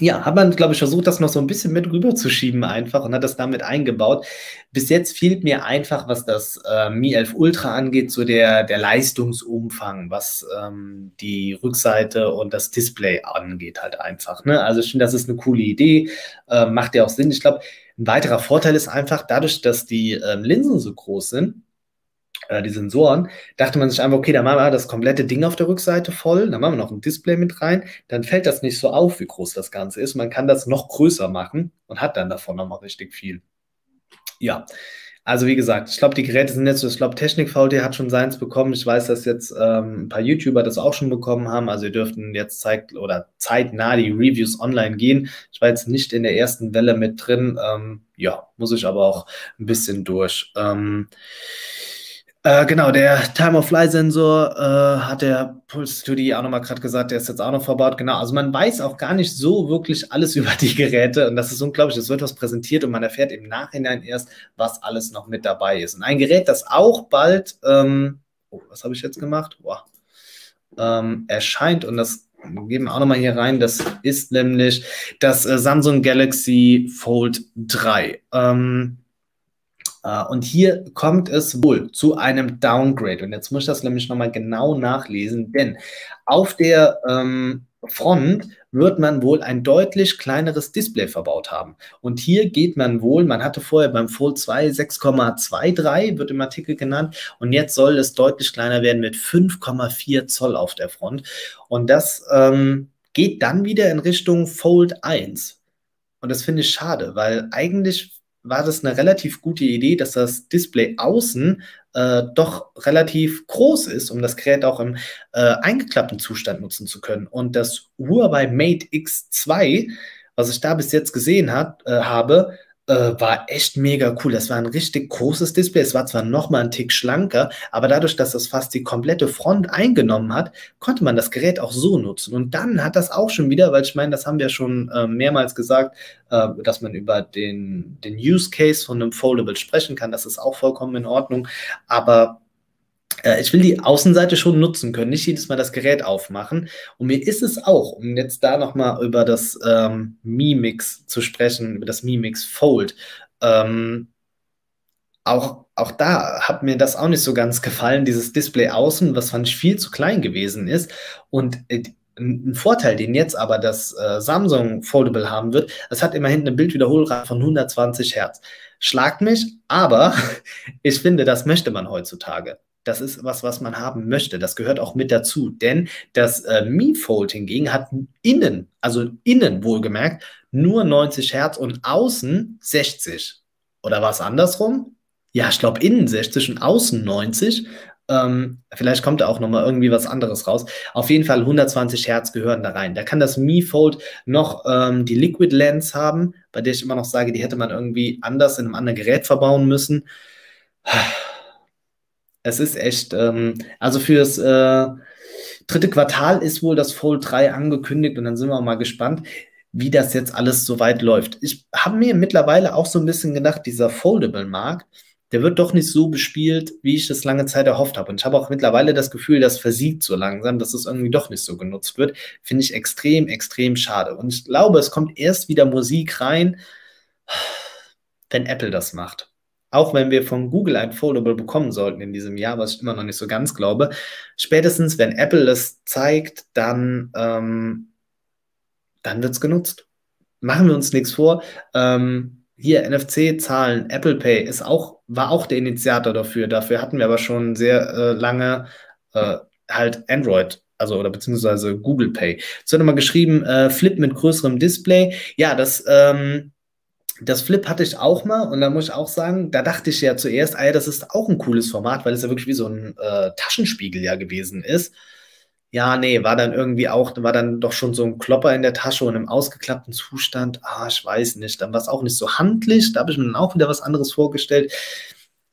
ja, hat man, glaube ich, versucht, das noch so ein bisschen mit rüberzuschieben einfach und hat das damit eingebaut. Bis jetzt fehlt mir einfach, was das äh, Mi 11 Ultra angeht, so der, der Leistungsumfang, was ähm, die Rückseite und das Display angeht halt einfach. Ne? Also ich finde, das ist eine coole Idee, äh, macht ja auch Sinn. Ich glaube, ein weiterer Vorteil ist einfach, dadurch, dass die ähm, Linsen so groß sind, äh, die Sensoren, dachte man sich einfach, okay, dann machen wir das komplette Ding auf der Rückseite voll, dann machen wir noch ein Display mit rein, dann fällt das nicht so auf, wie groß das Ganze ist. Man kann das noch größer machen und hat dann davon nochmal richtig viel. Ja, also wie gesagt, ich glaube, die Geräte sind jetzt, ich glaube, Technik VT hat schon seins bekommen. Ich weiß, dass jetzt ähm, ein paar YouTuber das auch schon bekommen haben. Also ihr dürften jetzt zeigt oder zeitnah die Reviews online gehen. Ich war jetzt nicht in der ersten Welle mit drin. Ähm, ja, muss ich aber auch ein bisschen durch. Ähm, äh, genau, der Time-of-Fly-Sensor äh, hat der Pulse 2D auch nochmal gerade gesagt, der ist jetzt auch noch verbaut. Genau, also man weiß auch gar nicht so wirklich alles über die Geräte und das ist unglaublich. Es wird was präsentiert und man erfährt im Nachhinein erst, was alles noch mit dabei ist. Und ein Gerät, das auch bald, ähm, oh, was habe ich jetzt gemacht? Boah, ähm, erscheint und das geben wir auch nochmal hier rein. Das ist nämlich das äh, Samsung Galaxy Fold 3. Ähm, äh, und hier kommt es wohl zu einem Downgrade. Und jetzt muss ich das nämlich nochmal genau nachlesen, denn auf der ähm, Front wird man wohl ein deutlich kleineres Display verbaut haben. Und hier geht man wohl, man hatte vorher beim Fold 2 6,23, wird im Artikel genannt, und jetzt soll es deutlich kleiner werden mit 5,4 Zoll auf der Front. Und das ähm, geht dann wieder in Richtung Fold 1. Und das finde ich schade, weil eigentlich war das eine relativ gute Idee, dass das Display außen äh, doch relativ groß ist, um das Gerät auch im äh, eingeklappten Zustand nutzen zu können. Und das Huawei Mate X2, was ich da bis jetzt gesehen hat, äh, habe, äh, war echt mega cool. Das war ein richtig großes Display. Es war zwar noch mal ein Tick schlanker, aber dadurch, dass das fast die komplette Front eingenommen hat, konnte man das Gerät auch so nutzen. Und dann hat das auch schon wieder, weil ich meine, das haben wir schon äh, mehrmals gesagt, äh, dass man über den, den Use Case von einem Foldable sprechen kann. Das ist auch vollkommen in Ordnung. Aber ich will die Außenseite schon nutzen können, nicht jedes Mal das Gerät aufmachen. Und mir ist es auch, um jetzt da nochmal über das ähm, Mi-Mix zu sprechen, über das Mi-Mix Fold, ähm, auch, auch da hat mir das auch nicht so ganz gefallen, dieses Display außen, was fand ich viel zu klein gewesen ist. Und äh, ein Vorteil, den jetzt aber das äh, Samsung Foldable haben wird, es hat immerhin eine Bildwiederholrate von 120 Hertz. Schlagt mich, aber ich finde, das möchte man heutzutage. Das ist was, was man haben möchte. Das gehört auch mit dazu. Denn das äh, Mi Fold hingegen hat innen, also innen wohlgemerkt, nur 90 Hertz und außen 60. Oder war es andersrum? Ja, ich glaube innen 60 und außen 90. Ähm, vielleicht kommt da auch nochmal irgendwie was anderes raus. Auf jeden Fall 120 Hertz gehören da rein. Da kann das Mi Fold noch ähm, die Liquid Lens haben, bei der ich immer noch sage, die hätte man irgendwie anders in einem anderen Gerät verbauen müssen. Es ist echt, ähm, also fürs äh, dritte Quartal ist wohl das Fold 3 angekündigt und dann sind wir mal gespannt, wie das jetzt alles so weit läuft. Ich habe mir mittlerweile auch so ein bisschen gedacht, dieser Foldable-Markt, der wird doch nicht so bespielt, wie ich es lange Zeit erhofft habe. Und ich habe auch mittlerweile das Gefühl, das versiegt so langsam, dass es irgendwie doch nicht so genutzt wird. Finde ich extrem, extrem schade. Und ich glaube, es kommt erst wieder Musik rein, wenn Apple das macht auch wenn wir von Google ein Foldable bekommen sollten in diesem Jahr, was ich immer noch nicht so ganz glaube, spätestens wenn Apple das zeigt, dann, ähm, dann wird es genutzt. Machen wir uns nichts vor. Ähm, hier NFC-Zahlen, Apple Pay ist auch, war auch der Initiator dafür. Dafür hatten wir aber schon sehr äh, lange äh, halt Android also oder beziehungsweise Google Pay. Es wird nochmal geschrieben, äh, Flip mit größerem Display. Ja, das ähm, das Flip hatte ich auch mal und da muss ich auch sagen, da dachte ich ja zuerst, ey, das ist auch ein cooles Format, weil es ja wirklich wie so ein äh, Taschenspiegel ja gewesen ist. Ja, nee, war dann irgendwie auch, war dann doch schon so ein Klopper in der Tasche und im ausgeklappten Zustand. Ah, ich weiß nicht. Dann war es auch nicht so handlich. Da habe ich mir dann auch wieder was anderes vorgestellt.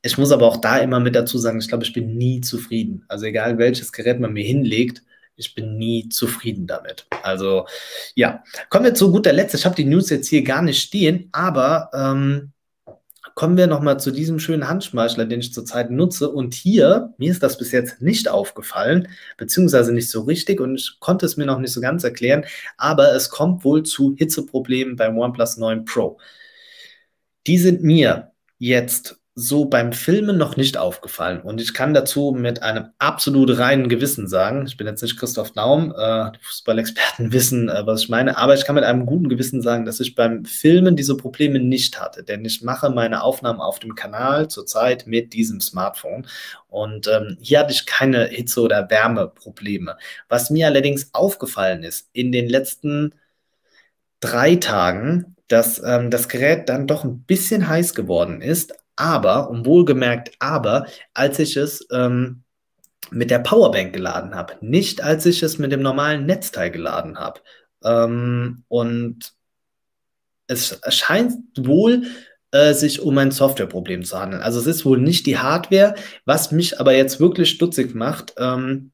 Ich muss aber auch da immer mit dazu sagen, ich glaube, ich bin nie zufrieden. Also egal welches Gerät man mir hinlegt, ich bin nie zufrieden damit. Also ja, kommen wir zu guter Letzt. Ich habe die News jetzt hier gar nicht stehen, aber ähm, kommen wir nochmal zu diesem schönen Handschmeichler, den ich zurzeit nutze. Und hier, mir ist das bis jetzt nicht aufgefallen, beziehungsweise nicht so richtig und ich konnte es mir noch nicht so ganz erklären, aber es kommt wohl zu Hitzeproblemen beim OnePlus 9 Pro. Die sind mir jetzt so beim Filmen noch nicht aufgefallen. Und ich kann dazu mit einem absolut reinen Gewissen sagen, ich bin jetzt nicht Christoph Daum, äh, die Fußballexperten wissen, äh, was ich meine, aber ich kann mit einem guten Gewissen sagen, dass ich beim Filmen diese Probleme nicht hatte. Denn ich mache meine Aufnahmen auf dem Kanal zurzeit mit diesem Smartphone. Und ähm, hier hatte ich keine Hitze- oder Wärmeprobleme. Was mir allerdings aufgefallen ist, in den letzten drei Tagen, dass ähm, das Gerät dann doch ein bisschen heiß geworden ist, aber, und wohlgemerkt, aber, als ich es ähm, mit der Powerbank geladen habe, nicht als ich es mit dem normalen Netzteil geladen habe. Ähm, und es scheint wohl äh, sich um ein Softwareproblem zu handeln. Also es ist wohl nicht die Hardware, was mich aber jetzt wirklich stutzig macht. Ähm,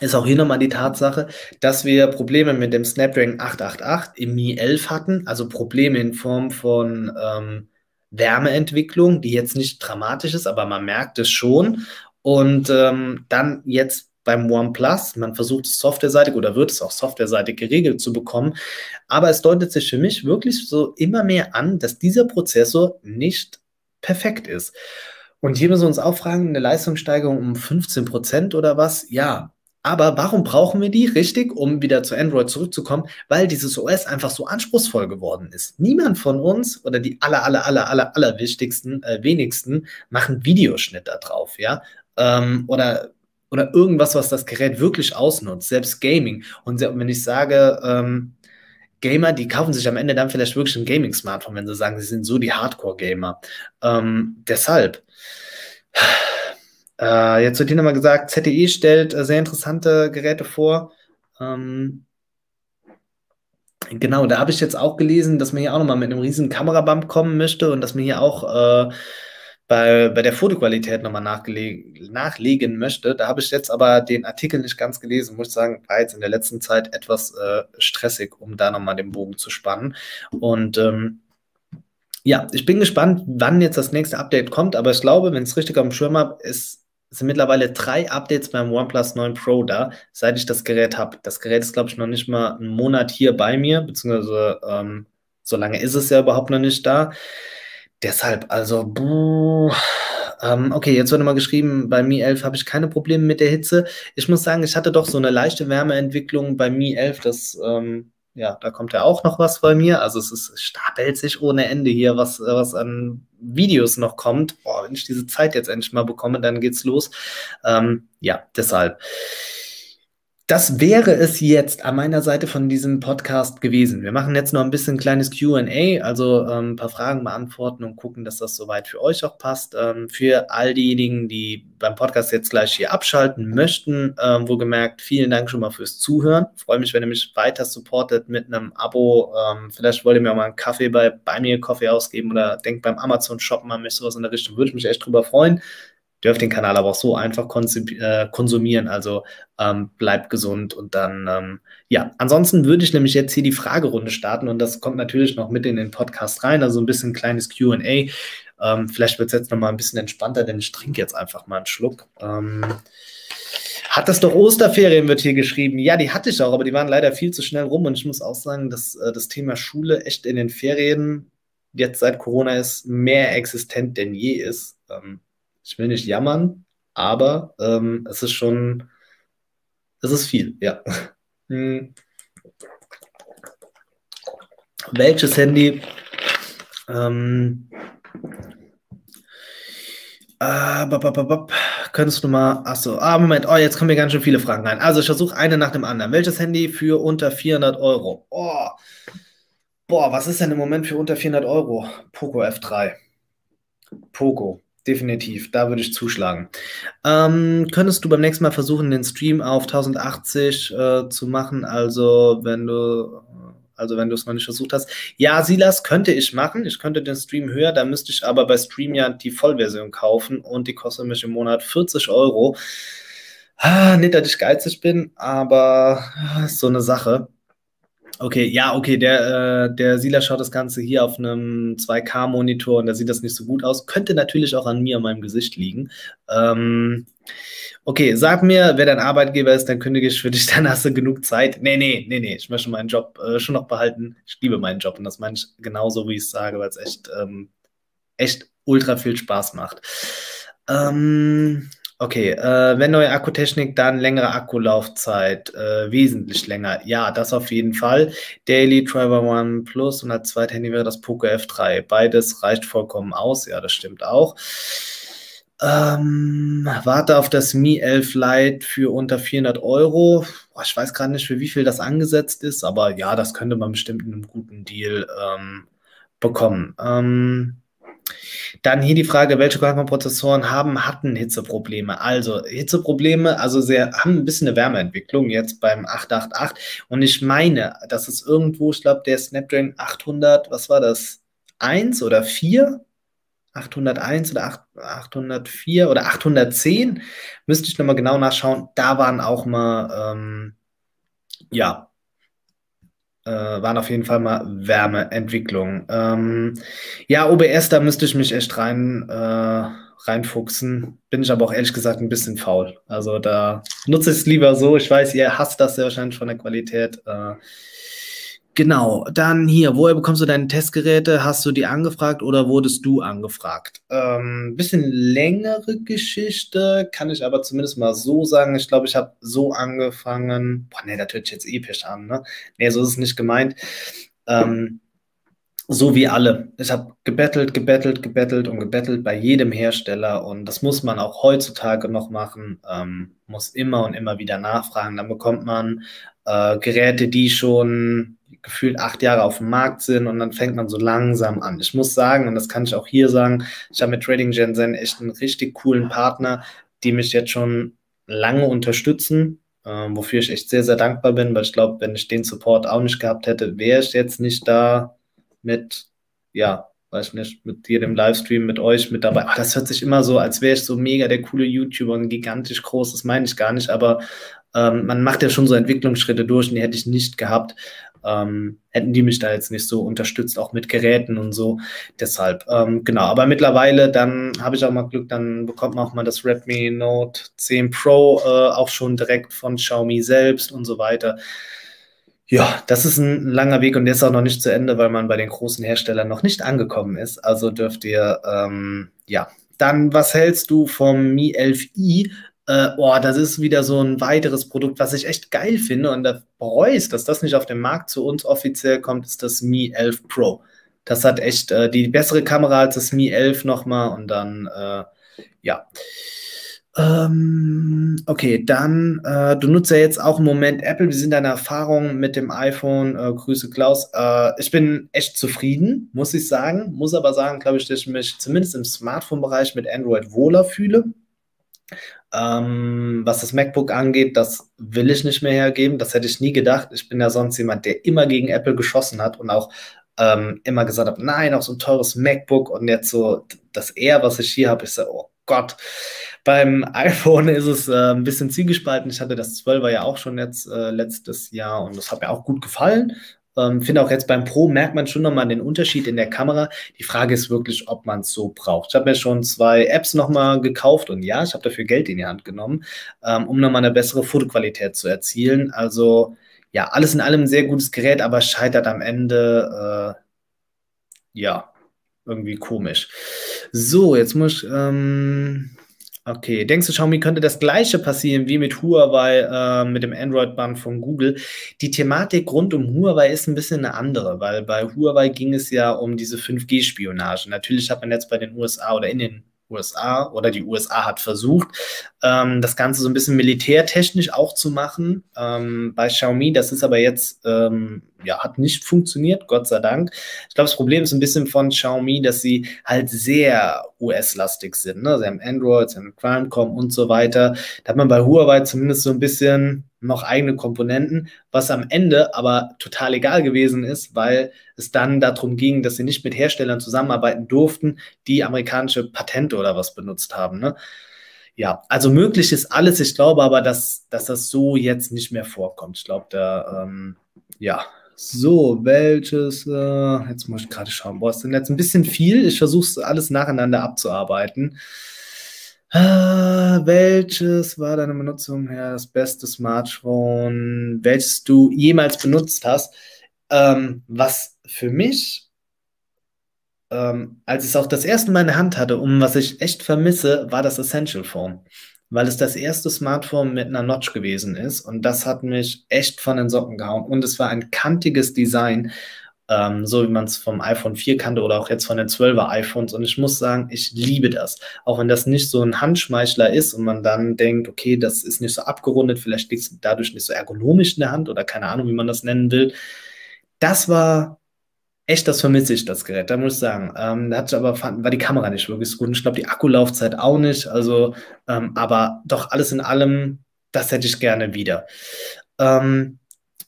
ist auch hier nochmal die Tatsache, dass wir Probleme mit dem Snapdragon 888 im Mi 11 hatten, also Probleme in Form von ähm, Wärmeentwicklung, die jetzt nicht dramatisch ist, aber man merkt es schon. Und ähm, dann jetzt beim OnePlus, man versucht es softwareseitig oder wird es auch softwareseitig geregelt zu bekommen. Aber es deutet sich für mich wirklich so immer mehr an, dass dieser Prozessor nicht perfekt ist. Und hier müssen wir uns auch fragen, eine Leistungssteigerung um 15 Prozent oder was? Ja, aber warum brauchen wir die? Richtig, um wieder zu Android zurückzukommen, weil dieses OS einfach so anspruchsvoll geworden ist. Niemand von uns oder die aller, aller, aller, aller, aller wichtigsten, äh, wenigsten machen Videoschnitt da drauf, ja. Ähm, oder, oder irgendwas, was das Gerät wirklich ausnutzt, selbst Gaming. Und wenn ich sage, ähm, Gamer, die kaufen sich am Ende dann vielleicht wirklich ein Gaming-Smartphone, wenn sie sagen, sie sind so die Hardcore-Gamer. Ähm, deshalb. Äh, jetzt wird hier nochmal gesagt, ZTE stellt äh, sehr interessante Geräte vor. Ähm, genau, da habe ich jetzt auch gelesen, dass man hier auch nochmal mit einem riesen Kamerabump kommen möchte und dass man hier auch äh, bei, bei der Fotoqualität nochmal nachlegen möchte. Da habe ich jetzt aber den Artikel nicht ganz gelesen, muss ich sagen, war jetzt in der letzten Zeit etwas äh, stressig, um da nochmal den Bogen zu spannen. Und ähm, ja, ich bin gespannt, wann jetzt das nächste Update kommt, aber ich glaube, wenn es richtig dem Schirm habe, ist sind mittlerweile drei Updates beim OnePlus 9 Pro da, seit ich das Gerät habe. Das Gerät ist, glaube ich, noch nicht mal einen Monat hier bei mir, beziehungsweise ähm, so lange ist es ja überhaupt noch nicht da. Deshalb, also, buh, ähm, okay, jetzt wurde mal geschrieben, bei Mi 11 habe ich keine Probleme mit der Hitze. Ich muss sagen, ich hatte doch so eine leichte Wärmeentwicklung bei Mi 11, das, ähm, ja, da kommt ja auch noch was bei mir. Also es, ist, es stapelt sich ohne Ende hier, was, was an Videos noch kommt. Boah, wenn ich diese Zeit jetzt endlich mal bekomme, dann geht's los. Ähm, ja, deshalb. Das wäre es jetzt an meiner Seite von diesem Podcast gewesen. Wir machen jetzt noch ein bisschen ein kleines QA, also ähm, ein paar Fragen beantworten und gucken, dass das soweit für euch auch passt. Ähm, für all diejenigen, die beim Podcast jetzt gleich hier abschalten möchten, ähm, wohlgemerkt, vielen Dank schon mal fürs Zuhören. freue mich, wenn ihr mich weiter supportet mit einem Abo. Ähm, vielleicht wollt ihr mir auch mal einen Kaffee bei, bei mir Kaffee ausgeben oder denkt beim Amazon shoppen an mich sowas in der Richtung. Würde ich mich echt drüber freuen dürft den Kanal aber auch so einfach äh, konsumieren. Also ähm, bleibt gesund und dann, ähm, ja, ansonsten würde ich nämlich jetzt hier die Fragerunde starten und das kommt natürlich noch mit in den Podcast rein, also ein bisschen ein kleines QA. Ähm, vielleicht wird es jetzt nochmal ein bisschen entspannter, denn ich trinke jetzt einfach mal einen Schluck. Ähm, hat das doch Osterferien, wird hier geschrieben. Ja, die hatte ich auch, aber die waren leider viel zu schnell rum und ich muss auch sagen, dass äh, das Thema Schule echt in den Ferien jetzt seit Corona ist mehr existent denn je ist. Ähm, ich will nicht jammern, aber ähm, es ist schon, es ist viel, ja. Hm. Welches Handy? Ähm, äh, bop, bop, bop, Könntest du mal, achso, ah, Moment, oh, jetzt kommen mir ganz schön viele Fragen rein. Also, ich versuche eine nach dem anderen. Welches Handy für unter 400 Euro? Oh, boah, was ist denn im Moment für unter 400 Euro? Poco F3. Poco. Definitiv, da würde ich zuschlagen. Ähm, könntest du beim nächsten Mal versuchen, den Stream auf 1080 äh, zu machen? Also, wenn du, also wenn du es noch nicht versucht hast. Ja, Silas, könnte ich machen. Ich könnte den Stream höher, da müsste ich aber bei Stream ja die Vollversion kaufen und die kostet mich im Monat 40 Euro. Ah, nicht, dass ich geizig bin, aber so eine Sache. Okay, ja, okay, der, äh, der Sila schaut das Ganze hier auf einem 2K-Monitor und da sieht das nicht so gut aus. Könnte natürlich auch an mir, an meinem Gesicht liegen. Ähm, okay, sag mir, wer dein Arbeitgeber ist, dann kündige ich für dich, dann hast du genug Zeit. Nee, nee, nee, nee, ich möchte meinen Job äh, schon noch behalten. Ich liebe meinen Job und das meine ich genauso, wie ich es sage, weil es echt, ähm, echt ultra viel Spaß macht. Ähm, Okay, äh, wenn neue Akkutechnik, dann längere Akkulaufzeit, äh, wesentlich länger. Ja, das auf jeden Fall. Daily Driver One Plus und als zweites Handy wäre das Poco F3. Beides reicht vollkommen aus. Ja, das stimmt auch. Ähm, warte auf das Mi 11 Lite für unter 400 Euro. Boah, ich weiß gerade nicht, für wie viel das angesetzt ist, aber ja, das könnte man bestimmt in einem guten Deal ähm, bekommen. Ähm, dann hier die Frage, welche Qualcomm-Prozessoren haben, hatten Hitzeprobleme? Also Hitzeprobleme, also sehr, haben ein bisschen eine Wärmeentwicklung jetzt beim 888. Und ich meine, das ist irgendwo, ich glaube, der Snapdragon 800, was war das? 1 oder 4? 801 oder 8, 804 oder 810, müsste ich nochmal genau nachschauen. Da waren auch mal, ähm, ja, waren auf jeden Fall mal Wärmeentwicklungen. Ähm, ja, OBS, da müsste ich mich echt rein, äh, reinfuchsen. Bin ich aber auch ehrlich gesagt ein bisschen faul. Also da nutze ich es lieber so. Ich weiß, ihr hasst das sehr wahrscheinlich von der Qualität. Äh, Genau, dann hier, woher bekommst du deine Testgeräte? Hast du die angefragt oder wurdest du angefragt? Ähm, bisschen längere Geschichte, kann ich aber zumindest mal so sagen. Ich glaube, ich habe so angefangen. Boah, nee, das hört sich jetzt episch an, ne? Nee, so ist es nicht gemeint. Ähm, so wie alle. Ich habe gebettelt, gebettelt, gebettelt und gebettelt bei jedem Hersteller und das muss man auch heutzutage noch machen, ähm, muss immer und immer wieder nachfragen. Dann bekommt man äh, Geräte, die schon gefühlt acht Jahre auf dem Markt sind und dann fängt man so langsam an. Ich muss sagen, und das kann ich auch hier sagen, ich habe mit Trading Gen Zen echt einen richtig coolen Partner, die mich jetzt schon lange unterstützen, äh, wofür ich echt sehr, sehr dankbar bin, weil ich glaube, wenn ich den Support auch nicht gehabt hätte, wäre ich jetzt nicht da mit, ja, weiß nicht, mit dir dem Livestream, mit euch mit dabei. Das hört sich immer so, als wäre ich so mega der coole YouTuber und gigantisch groß, das meine ich gar nicht, aber ähm, man macht ja schon so Entwicklungsschritte durch und die hätte ich nicht gehabt. Ähm, hätten die mich da jetzt nicht so unterstützt, auch mit Geräten und so. Deshalb, ähm, genau. Aber mittlerweile, dann habe ich auch mal Glück, dann bekommt man auch mal das Redmi Note 10 Pro äh, auch schon direkt von Xiaomi selbst und so weiter. Ja, das ist ein langer Weg und der ist auch noch nicht zu Ende, weil man bei den großen Herstellern noch nicht angekommen ist. Also dürft ihr, ähm, ja. Dann, was hältst du vom Mi 11i? Äh, oh, das ist wieder so ein weiteres Produkt, was ich echt geil finde und da bereue ich, dass das nicht auf den Markt zu uns offiziell kommt, ist das Mi 11 Pro. Das hat echt äh, die bessere Kamera als das Mi 11 nochmal und dann, äh, ja. Ähm, okay, dann, äh, du nutzt ja jetzt auch im Moment Apple. Wie sind deine Erfahrungen mit dem iPhone? Äh, Grüße Klaus. Äh, ich bin echt zufrieden, muss ich sagen. Muss aber sagen, glaube ich, dass ich mich zumindest im Smartphone-Bereich mit Android wohler fühle. Ähm, was das MacBook angeht, das will ich nicht mehr hergeben. Das hätte ich nie gedacht. Ich bin ja sonst jemand, der immer gegen Apple geschossen hat und auch ähm, immer gesagt hat, nein, auch so ein teures MacBook und jetzt so das Air, was ich hier habe, ist so, oh Gott. Beim iPhone ist es äh, ein bisschen zielgespalten. Ich hatte das 12er ja auch schon jetzt äh, letztes Jahr und das hat mir auch gut gefallen. Ähm, finde auch jetzt beim Pro merkt man schon nochmal den Unterschied in der Kamera. Die Frage ist wirklich, ob man es so braucht. Ich habe mir schon zwei Apps nochmal gekauft und ja, ich habe dafür Geld in die Hand genommen, ähm, um nochmal eine bessere Fotoqualität zu erzielen. Also ja, alles in allem ein sehr gutes Gerät, aber scheitert am Ende, äh, ja, irgendwie komisch. So, jetzt muss ich, ähm, Okay, denkst du, Xiaomi könnte das gleiche passieren wie mit Huawei, äh, mit dem Android-Band von Google? Die Thematik rund um Huawei ist ein bisschen eine andere, weil bei Huawei ging es ja um diese 5G-Spionage. Natürlich hat man jetzt bei den USA oder in den USA oder die USA hat versucht, ähm, das Ganze so ein bisschen militärtechnisch auch zu machen. Ähm, bei Xiaomi, das ist aber jetzt, ähm, ja, hat nicht funktioniert, Gott sei Dank. Ich glaube, das Problem ist ein bisschen von Xiaomi, dass sie halt sehr US-lastig sind. Ne? Sie haben Android, sie haben Qualcomm und so weiter. Da hat man bei Huawei zumindest so ein bisschen noch eigene Komponenten, was am Ende aber total egal gewesen ist, weil es dann darum ging, dass sie nicht mit Herstellern zusammenarbeiten durften, die amerikanische Patente oder was benutzt haben. Ne? Ja, also möglich ist alles. Ich glaube aber, dass, dass das so jetzt nicht mehr vorkommt. Ich glaube, da, ähm, ja. So, welches, äh, jetzt muss ich gerade schauen, boah, ist denn jetzt ein bisschen viel? Ich versuche es alles nacheinander abzuarbeiten. Äh, welches war deine Benutzung her das beste Smartphone, welches du jemals benutzt hast? Ähm, was für mich, ähm, als ich es auch das erste Mal in der Hand hatte, um was ich echt vermisse, war das Essential Phone. Weil es das erste Smartphone mit einer Notch gewesen ist und das hat mich echt von den Socken gehauen. Und es war ein kantiges Design ähm, so wie man es vom iPhone 4 kannte oder auch jetzt von den 12er iPhones. Und ich muss sagen, ich liebe das. Auch wenn das nicht so ein Handschmeichler ist und man dann denkt, okay, das ist nicht so abgerundet, vielleicht liegt es dadurch nicht so ergonomisch in der Hand oder keine Ahnung, wie man das nennen will. Das war echt, das vermisse ich, das Gerät, da muss ich sagen. Ähm, da hatte aber, war die Kamera nicht wirklich so gut. Ich glaube, die Akkulaufzeit auch nicht. Also, ähm, aber doch alles in allem, das hätte ich gerne wieder. Ähm,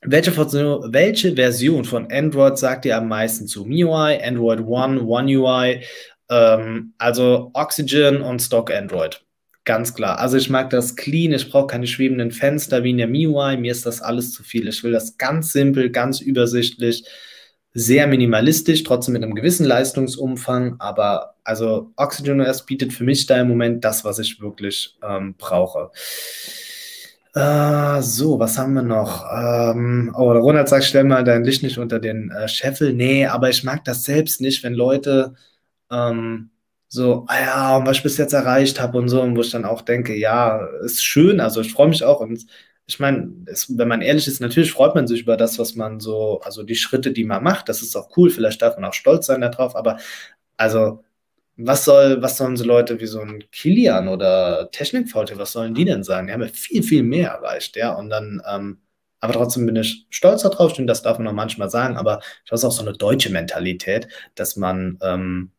welche, welche, Version von Android sagt ihr am meisten zu? MIUI, Android One, One UI, ähm, also Oxygen und Stock Android. Ganz klar. Also ich mag das clean, ich brauche keine schwebenden Fenster wie in der MIUI, mir ist das alles zu viel. Ich will das ganz simpel, ganz übersichtlich, sehr minimalistisch, trotzdem mit einem gewissen Leistungsumfang, aber also Oxygen OS bietet für mich da im Moment das, was ich wirklich ähm, brauche. Äh, so, was haben wir noch? Ähm, oh, Ronald sagt, stell mal dein Licht nicht unter den äh, Scheffel. Nee, aber ich mag das selbst nicht, wenn Leute ähm, so, ah ja, was ich bis jetzt erreicht habe und so, und wo ich dann auch denke, ja, ist schön, also ich freue mich auch und ich meine, wenn man ehrlich ist, natürlich freut man sich über das, was man so, also die Schritte, die man macht, das ist auch cool, vielleicht darf man auch stolz sein darauf, aber also was soll, was sollen so Leute wie so ein Kilian oder Technik-VT, was sollen die denn sagen? Die haben ja viel, viel mehr erreicht, ja. Und dann, ähm, Aber trotzdem bin ich stolz darauf, und das darf man auch manchmal sagen, aber das ist auch so eine deutsche Mentalität, dass man ähm,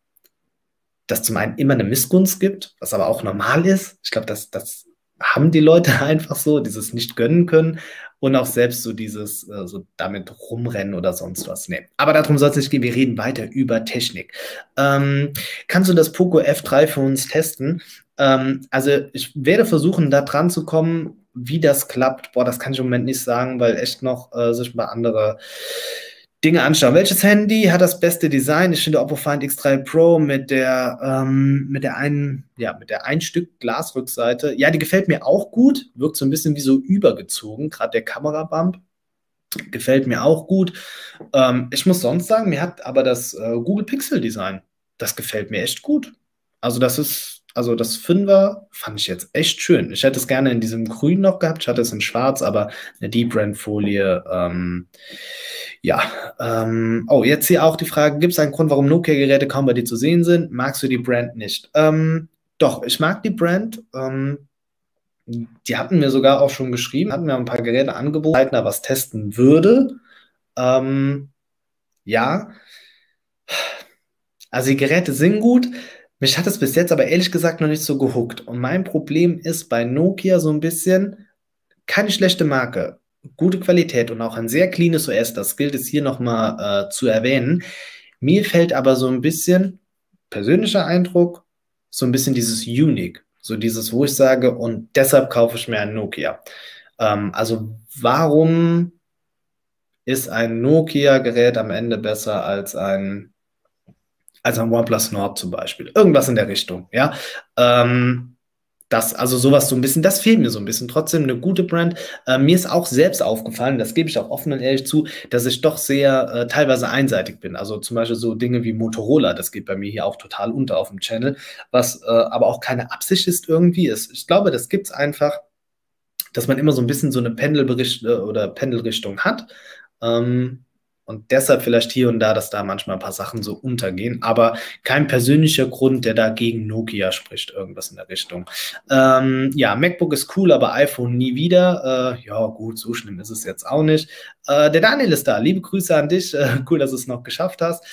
dass zum einen immer eine Missgunst gibt, was aber auch normal ist. Ich glaube, das, das haben die Leute einfach so, dieses nicht gönnen können und auch selbst so dieses äh, so damit rumrennen oder sonst was. Nee. Aber darum soll es nicht gehen. Wir reden weiter über Technik. Ähm, kannst du das Poco F3 für uns testen? Ähm, also ich werde versuchen, da dran zu kommen, wie das klappt. Boah, das kann ich im Moment nicht sagen, weil echt noch äh, sich mal andere Dinge anschauen. Welches Handy hat das beste Design? Ich finde Oppo Find X3 Pro mit der, ähm, mit der einen, ja, mit der ein Stück Glasrückseite. Ja, die gefällt mir auch gut. Wirkt so ein bisschen wie so übergezogen. Gerade der Kamerabump gefällt mir auch gut. Ähm, ich muss sonst sagen, mir hat aber das äh, Google Pixel Design, das gefällt mir echt gut. Also das ist, also das Fünfer fand ich jetzt echt schön. Ich hätte es gerne in diesem Grün noch gehabt. Ich hatte es in Schwarz, aber eine Deep Brand Folie, ähm, ja, ähm, oh, jetzt hier auch die Frage: Gibt es einen Grund, warum Nokia-Geräte kaum bei dir zu sehen sind? Magst du die Brand nicht? Ähm, doch, ich mag die Brand. Ähm, die hatten mir sogar auch schon geschrieben, hatten mir ein paar Geräte angeboten, da was testen würde. Ähm, ja, also die Geräte sind gut. Mich hat es bis jetzt aber ehrlich gesagt noch nicht so gehuckt. Und mein Problem ist bei Nokia so ein bisschen keine schlechte Marke gute Qualität und auch ein sehr cleanes OS, das gilt es hier nochmal äh, zu erwähnen. Mir fällt aber so ein bisschen persönlicher Eindruck, so ein bisschen dieses Unique, so dieses, wo ich sage, und deshalb kaufe ich mir ein Nokia. Ähm, also warum ist ein Nokia-Gerät am Ende besser als ein, als ein OnePlus Nord zum Beispiel? Irgendwas in der Richtung, ja. Ähm, das, also sowas so ein bisschen, das fehlt mir so ein bisschen. Trotzdem eine gute Brand. Äh, mir ist auch selbst aufgefallen, das gebe ich auch offen und ehrlich zu, dass ich doch sehr äh, teilweise einseitig bin. Also zum Beispiel so Dinge wie Motorola, das geht bei mir hier auch total unter auf dem Channel, was äh, aber auch keine Absicht ist irgendwie. Ist. Ich glaube, das gibt es einfach, dass man immer so ein bisschen so eine Pendelbericht äh, oder Pendelrichtung hat. Ähm, und deshalb vielleicht hier und da, dass da manchmal ein paar Sachen so untergehen, aber kein persönlicher Grund, der da gegen Nokia spricht, irgendwas in der Richtung. Ähm, ja, MacBook ist cool, aber iPhone nie wieder. Äh, ja, gut, so schlimm ist es jetzt auch nicht. Äh, der Daniel ist da. Liebe Grüße an dich. Äh, cool, dass du es noch geschafft hast.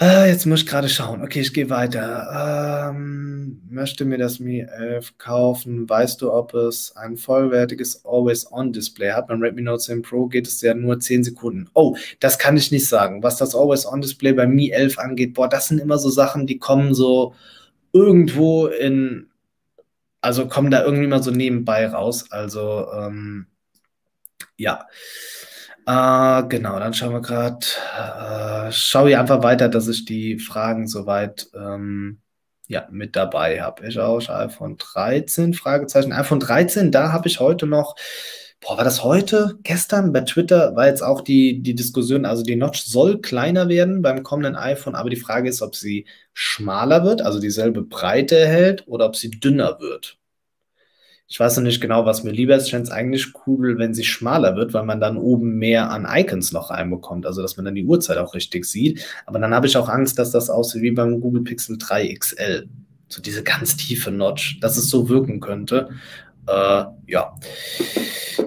Äh, jetzt muss ich gerade schauen. Okay, ich gehe weiter. Ähm, möchte mir das Mi 11 kaufen. Weißt du, ob es ein vollwertiges Always-On-Display hat? Beim Redmi Note 10 Pro geht es ja nur 10 Sekunden. Oh, das kann ich nicht sagen. Was das Always-On-Display beim Mi 11 angeht, boah, das sind immer so Sachen, die kommen so irgendwo in, also kommen da irgendwie mal so nebenbei raus. Also, ähm, ja. Äh, genau, dann schauen wir gerade. Äh, schaue ich einfach weiter, dass ich die Fragen soweit ähm, ja, mit dabei habe. Ich auch iPhone 13, Fragezeichen. iPhone 13, da habe ich heute noch, boah, war das heute? Gestern bei Twitter war jetzt auch die, die Diskussion, also die Notch soll kleiner werden beim kommenden iPhone, aber die Frage ist, ob sie schmaler wird, also dieselbe Breite erhält, oder ob sie dünner wird. Ich weiß noch nicht genau, was mir lieber ist. Ich fände es eigentlich cool, wenn sie schmaler wird, weil man dann oben mehr an Icons noch reinbekommt. Also, dass man dann die Uhrzeit auch richtig sieht. Aber dann habe ich auch Angst, dass das aussieht wie beim Google Pixel 3 XL. So diese ganz tiefe Notch, dass es so wirken könnte. Äh, ja.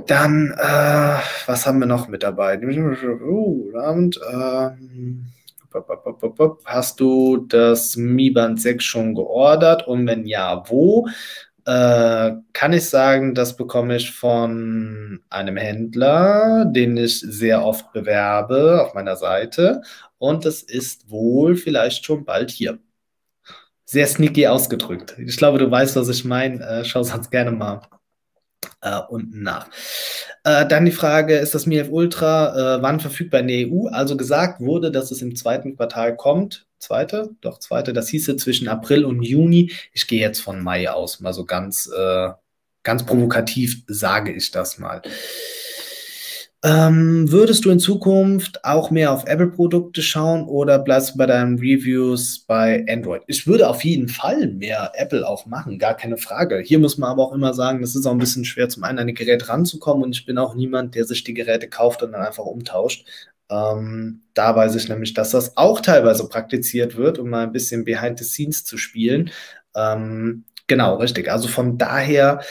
Dann, äh, was haben wir noch mit dabei? Oh, Abend. Ähm, Hast du das Mi Band 6 schon geordert? Und wenn ja, wo? Äh, kann ich sagen, das bekomme ich von einem Händler, den ich sehr oft bewerbe auf meiner Seite. Und es ist wohl vielleicht schon bald hier. Sehr sneaky ausgedrückt. Ich glaube, du weißt, was ich meine. Äh, Schau es gerne mal äh, unten nach. Äh, dann die Frage, ist das Mi 11 Ultra äh, wann verfügbar in der EU? Also gesagt wurde, dass es im zweiten Quartal kommt zweite, doch zweite, das hieße zwischen April und Juni. Ich gehe jetzt von Mai aus, mal so ganz, äh, ganz provokativ sage ich das mal. Ähm, würdest du in Zukunft auch mehr auf Apple-Produkte schauen oder bleibst du bei deinen Reviews bei Android? Ich würde auf jeden Fall mehr Apple auch machen, gar keine Frage. Hier muss man aber auch immer sagen, das ist auch ein bisschen schwer, zum einen an die Geräte ranzukommen und ich bin auch niemand, der sich die Geräte kauft und dann einfach umtauscht. Ähm, da weiß ich nämlich, dass das auch teilweise praktiziert wird, um mal ein bisschen behind the scenes zu spielen. Ähm, genau, richtig. Also von daher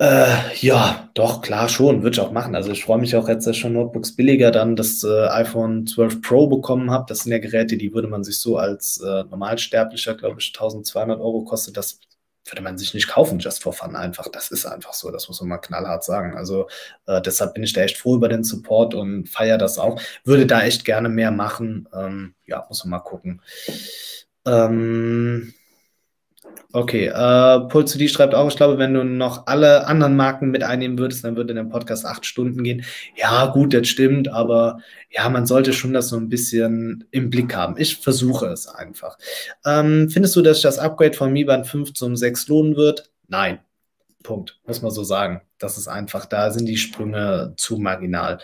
Äh, ja, doch, klar schon, würde ich auch machen. Also ich freue mich auch jetzt, dass schon Notebooks billiger dann das äh, iPhone 12 Pro bekommen habe. Das sind ja Geräte, die würde man sich so als äh, Normalsterblicher, glaube ich, 1200 Euro kostet. Das würde man sich nicht kaufen, just for fun einfach. Das ist einfach so, das muss man mal knallhart sagen. Also äh, deshalb bin ich da echt froh über den Support und feiere das auch. Würde da echt gerne mehr machen. Ähm, ja, muss man mal gucken. Ähm, Okay, äh, Pulse schreibt auch, ich glaube, wenn du noch alle anderen Marken mit einnehmen würdest, dann würde der Podcast acht Stunden gehen. Ja, gut, das stimmt, aber ja, man sollte schon das so ein bisschen im Blick haben. Ich versuche es einfach. Ähm, findest du, dass das Upgrade von Mi Band 5 zum 6 lohnen wird? Nein. Punkt. Muss man so sagen. Das ist einfach, da sind die Sprünge zu marginal.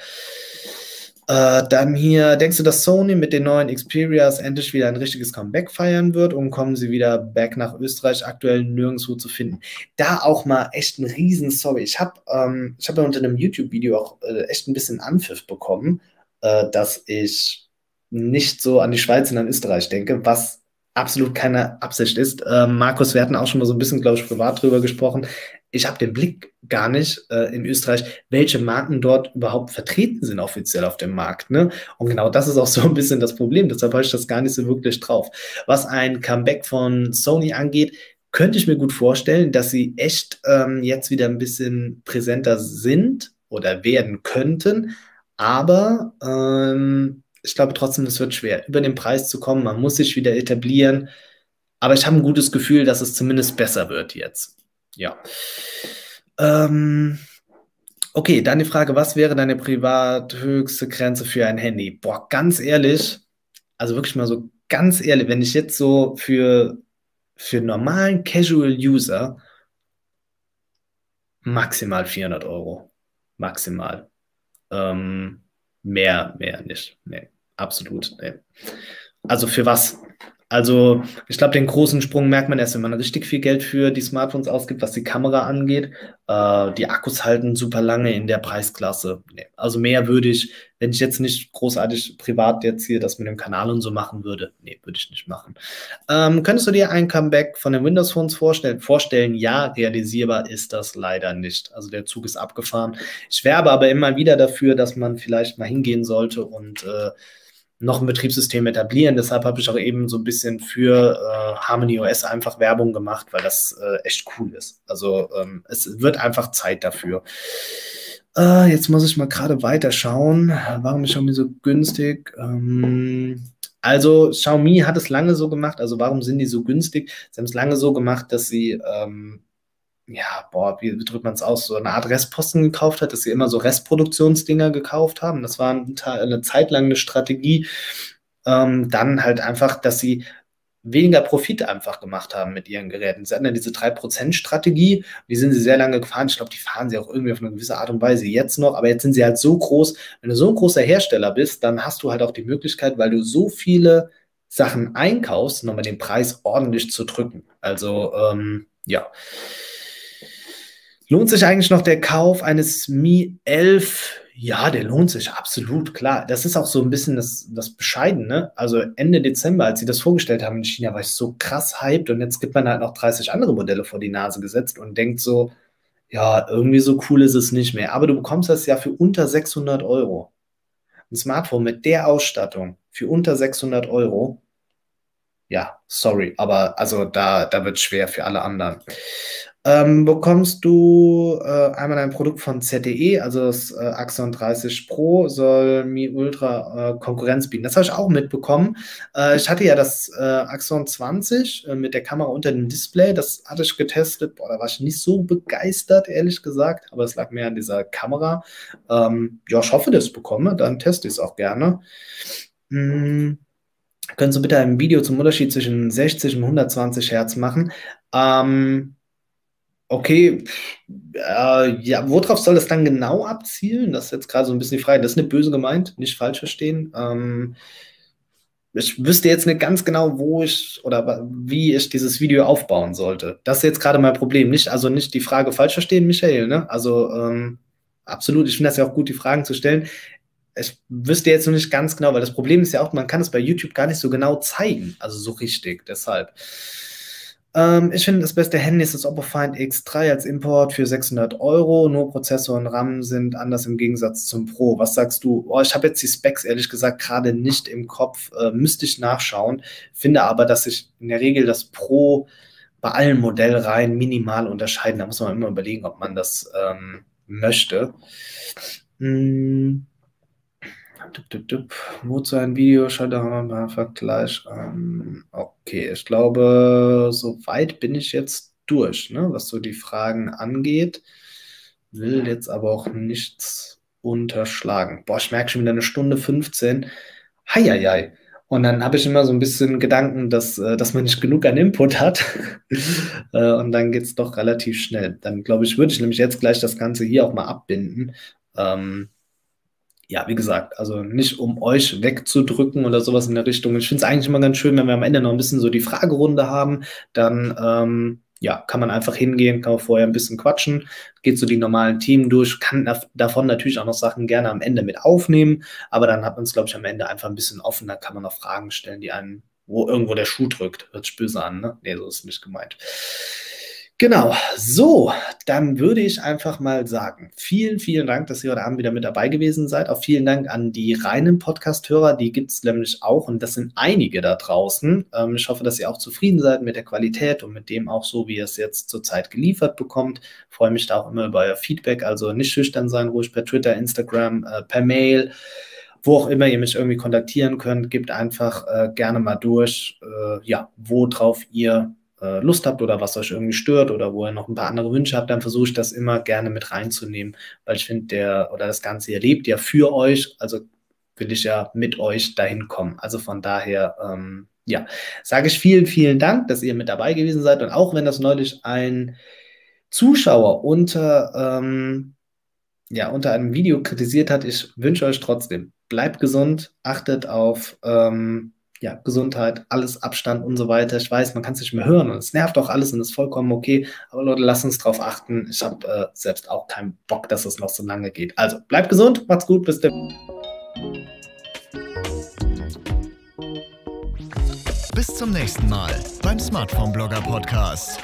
Äh, dann hier, denkst du, dass Sony mit den neuen Xperias endlich wieder ein richtiges Comeback feiern wird und kommen sie wieder back nach Österreich, aktuell nirgendwo zu finden? Da auch mal echt ein riesen Sorry. Ich habe ähm, hab ja unter einem YouTube-Video auch äh, echt ein bisschen Anpfiff bekommen, äh, dass ich nicht so an die Schweiz und an Österreich denke, was absolut keine Absicht ist. Äh, Markus, wir hatten auch schon mal so ein bisschen, glaube ich, privat drüber gesprochen ich habe den Blick gar nicht äh, in Österreich, welche Marken dort überhaupt vertreten sind offiziell auf dem Markt. Ne? Und genau das ist auch so ein bisschen das Problem. Deshalb habe ich das gar nicht so wirklich drauf. Was ein Comeback von Sony angeht, könnte ich mir gut vorstellen, dass sie echt ähm, jetzt wieder ein bisschen präsenter sind oder werden könnten. Aber ähm, ich glaube trotzdem, es wird schwer, über den Preis zu kommen. Man muss sich wieder etablieren. Aber ich habe ein gutes Gefühl, dass es zumindest besser wird jetzt. Ja. Ähm, okay, dann die Frage, was wäre deine privat höchste Grenze für ein Handy? Boah, ganz ehrlich, also wirklich mal so ganz ehrlich, wenn ich jetzt so für, für normalen Casual User maximal 400 Euro. Maximal. Ähm, mehr, mehr nicht. Nee, absolut. Nee. Also für was? Also ich glaube, den großen Sprung merkt man erst, wenn man richtig viel Geld für die Smartphones ausgibt, was die Kamera angeht. Äh, die Akkus halten super lange in der Preisklasse. Nee. Also mehr würde ich, wenn ich jetzt nicht großartig privat jetzt hier das mit dem Kanal und so machen würde, nee, würde ich nicht machen. Ähm, könntest du dir ein Comeback von den Windows Phones vorstellen? Vorstellen, ja, realisierbar ist das leider nicht. Also der Zug ist abgefahren. Ich werbe aber immer wieder dafür, dass man vielleicht mal hingehen sollte und äh, noch ein Betriebssystem etablieren. Deshalb habe ich auch eben so ein bisschen für äh, Harmony OS einfach Werbung gemacht, weil das äh, echt cool ist. Also ähm, es wird einfach Zeit dafür. Äh, jetzt muss ich mal gerade weiterschauen. Warum ist Xiaomi so günstig? Ähm, also Xiaomi hat es lange so gemacht. Also warum sind die so günstig? Sie haben es lange so gemacht, dass sie ähm, ja, boah, wie, drückt man es aus, so eine Art Restposten gekauft hat, dass sie immer so Restproduktionsdinger gekauft haben. Das war eine Zeit lang eine Strategie. Ähm, dann halt einfach, dass sie weniger Profit einfach gemacht haben mit ihren Geräten. Sie hatten ja diese 3%-Strategie, die sind sie sehr lange gefahren. Ich glaube, die fahren sie auch irgendwie auf eine gewisse Art und Weise jetzt noch, aber jetzt sind sie halt so groß. Wenn du so ein großer Hersteller bist, dann hast du halt auch die Möglichkeit, weil du so viele Sachen einkaufst, nochmal den Preis ordentlich zu drücken. Also, ähm, ja. Lohnt sich eigentlich noch der Kauf eines Mi 11? Ja, der lohnt sich absolut, klar. Das ist auch so ein bisschen das, das Bescheidene. Also Ende Dezember, als sie das vorgestellt haben in China, war ich so krass hyped und jetzt gibt man halt noch 30 andere Modelle vor die Nase gesetzt und denkt so, ja, irgendwie so cool ist es nicht mehr. Aber du bekommst das ja für unter 600 Euro. Ein Smartphone mit der Ausstattung für unter 600 Euro. Ja, sorry, aber also da, da wird es schwer für alle anderen ähm, bekommst du äh, einmal ein Produkt von ZTE, also das äh, Axon 30 Pro soll Mi Ultra äh, Konkurrenz bieten. Das habe ich auch mitbekommen. Äh, ich hatte ja das äh, Axon 20 äh, mit der Kamera unter dem Display, das hatte ich getestet. Boah, da war ich nicht so begeistert, ehrlich gesagt, aber es lag mehr an dieser Kamera. Ähm, ja, ich hoffe, dass ich es bekomme, dann teste ich es auch gerne. Hm. Können Sie bitte ein Video zum Unterschied zwischen 60 und 120 Hertz machen? Ähm, Okay, äh, ja, worauf soll das dann genau abzielen? Das ist jetzt gerade so ein bisschen die Frage. Das ist nicht böse gemeint, nicht falsch verstehen. Ähm, ich wüsste jetzt nicht ganz genau, wo ich oder wie ich dieses Video aufbauen sollte. Das ist jetzt gerade mein Problem. Nicht, also nicht die Frage falsch verstehen, Michael. Ne? Also ähm, absolut, ich finde das ja auch gut, die Fragen zu stellen. Ich wüsste jetzt noch nicht ganz genau, weil das Problem ist ja auch, man kann es bei YouTube gar nicht so genau zeigen. Also so richtig. Deshalb. Ähm, ich finde das beste Handy ist das Oppo Find X3 als Import für 600 Euro. Nur Prozessor und RAM sind anders im Gegensatz zum Pro. Was sagst du? Oh, ich habe jetzt die Specs ehrlich gesagt gerade nicht im Kopf. Äh, müsste ich nachschauen. Finde aber, dass sich in der Regel das Pro bei allen Modellreihen minimal unterscheiden. Da muss man immer überlegen, ob man das ähm, möchte. Hm. Wozu ein Video? Vergleich. Ähm, okay, ich glaube, soweit bin ich jetzt durch, ne, was so die Fragen angeht. Will jetzt aber auch nichts unterschlagen. Boah, ich merke schon wieder eine Stunde 15. Heieiei. Und dann habe ich immer so ein bisschen Gedanken, dass, äh, dass man nicht genug an Input hat. Äh, und dann geht es doch relativ schnell. Dann glaube ich, würde ich nämlich jetzt gleich das Ganze hier auch mal abbinden. Ähm, ja, wie gesagt, also nicht um euch wegzudrücken oder sowas in der Richtung. Ich finde es eigentlich immer ganz schön, wenn wir am Ende noch ein bisschen so die Fragerunde haben, dann ähm, ja, kann man einfach hingehen, kann man vorher ein bisschen quatschen, geht so die normalen Themen durch, kann davon natürlich auch noch Sachen gerne am Ende mit aufnehmen, aber dann hat man es, glaube ich, am Ende einfach ein bisschen offen, da kann man noch Fragen stellen, die einen, wo irgendwo der Schuh drückt. Hört sich böse an, ne? Nee, so ist nicht gemeint. Genau, so, dann würde ich einfach mal sagen, vielen, vielen Dank, dass ihr heute Abend wieder mit dabei gewesen seid. Auch vielen Dank an die reinen Podcast-Hörer, die gibt es nämlich auch und das sind einige da draußen. Ähm, ich hoffe, dass ihr auch zufrieden seid mit der Qualität und mit dem auch so, wie ihr es jetzt zurzeit geliefert bekommt. Freue mich da auch immer über euer Feedback, also nicht schüchtern sein, ruhig per Twitter, Instagram, äh, per Mail wo auch immer ihr mich irgendwie kontaktieren könnt, gebt einfach äh, gerne mal durch, äh, ja, worauf ihr äh, Lust habt oder was euch irgendwie stört oder wo ihr noch ein paar andere Wünsche habt, dann versuche ich das immer gerne mit reinzunehmen, weil ich finde, der oder das Ganze ihr lebt ja für euch, also will ich ja mit euch dahin kommen. Also von daher, ähm, ja, sage ich vielen, vielen Dank, dass ihr mit dabei gewesen seid und auch wenn das neulich ein Zuschauer unter, ähm, ja, unter einem Video kritisiert hat, ich wünsche euch trotzdem, bleibt gesund, achtet auf ähm, ja, Gesundheit, alles Abstand und so weiter. Ich weiß, man kann es nicht mehr hören und es nervt auch alles und ist vollkommen okay. Aber Leute, lasst uns drauf achten. Ich habe äh, selbst auch keinen Bock, dass es noch so lange geht. Also bleibt gesund, macht's gut, bis dann. Bis zum nächsten Mal beim Smartphone Blogger Podcast.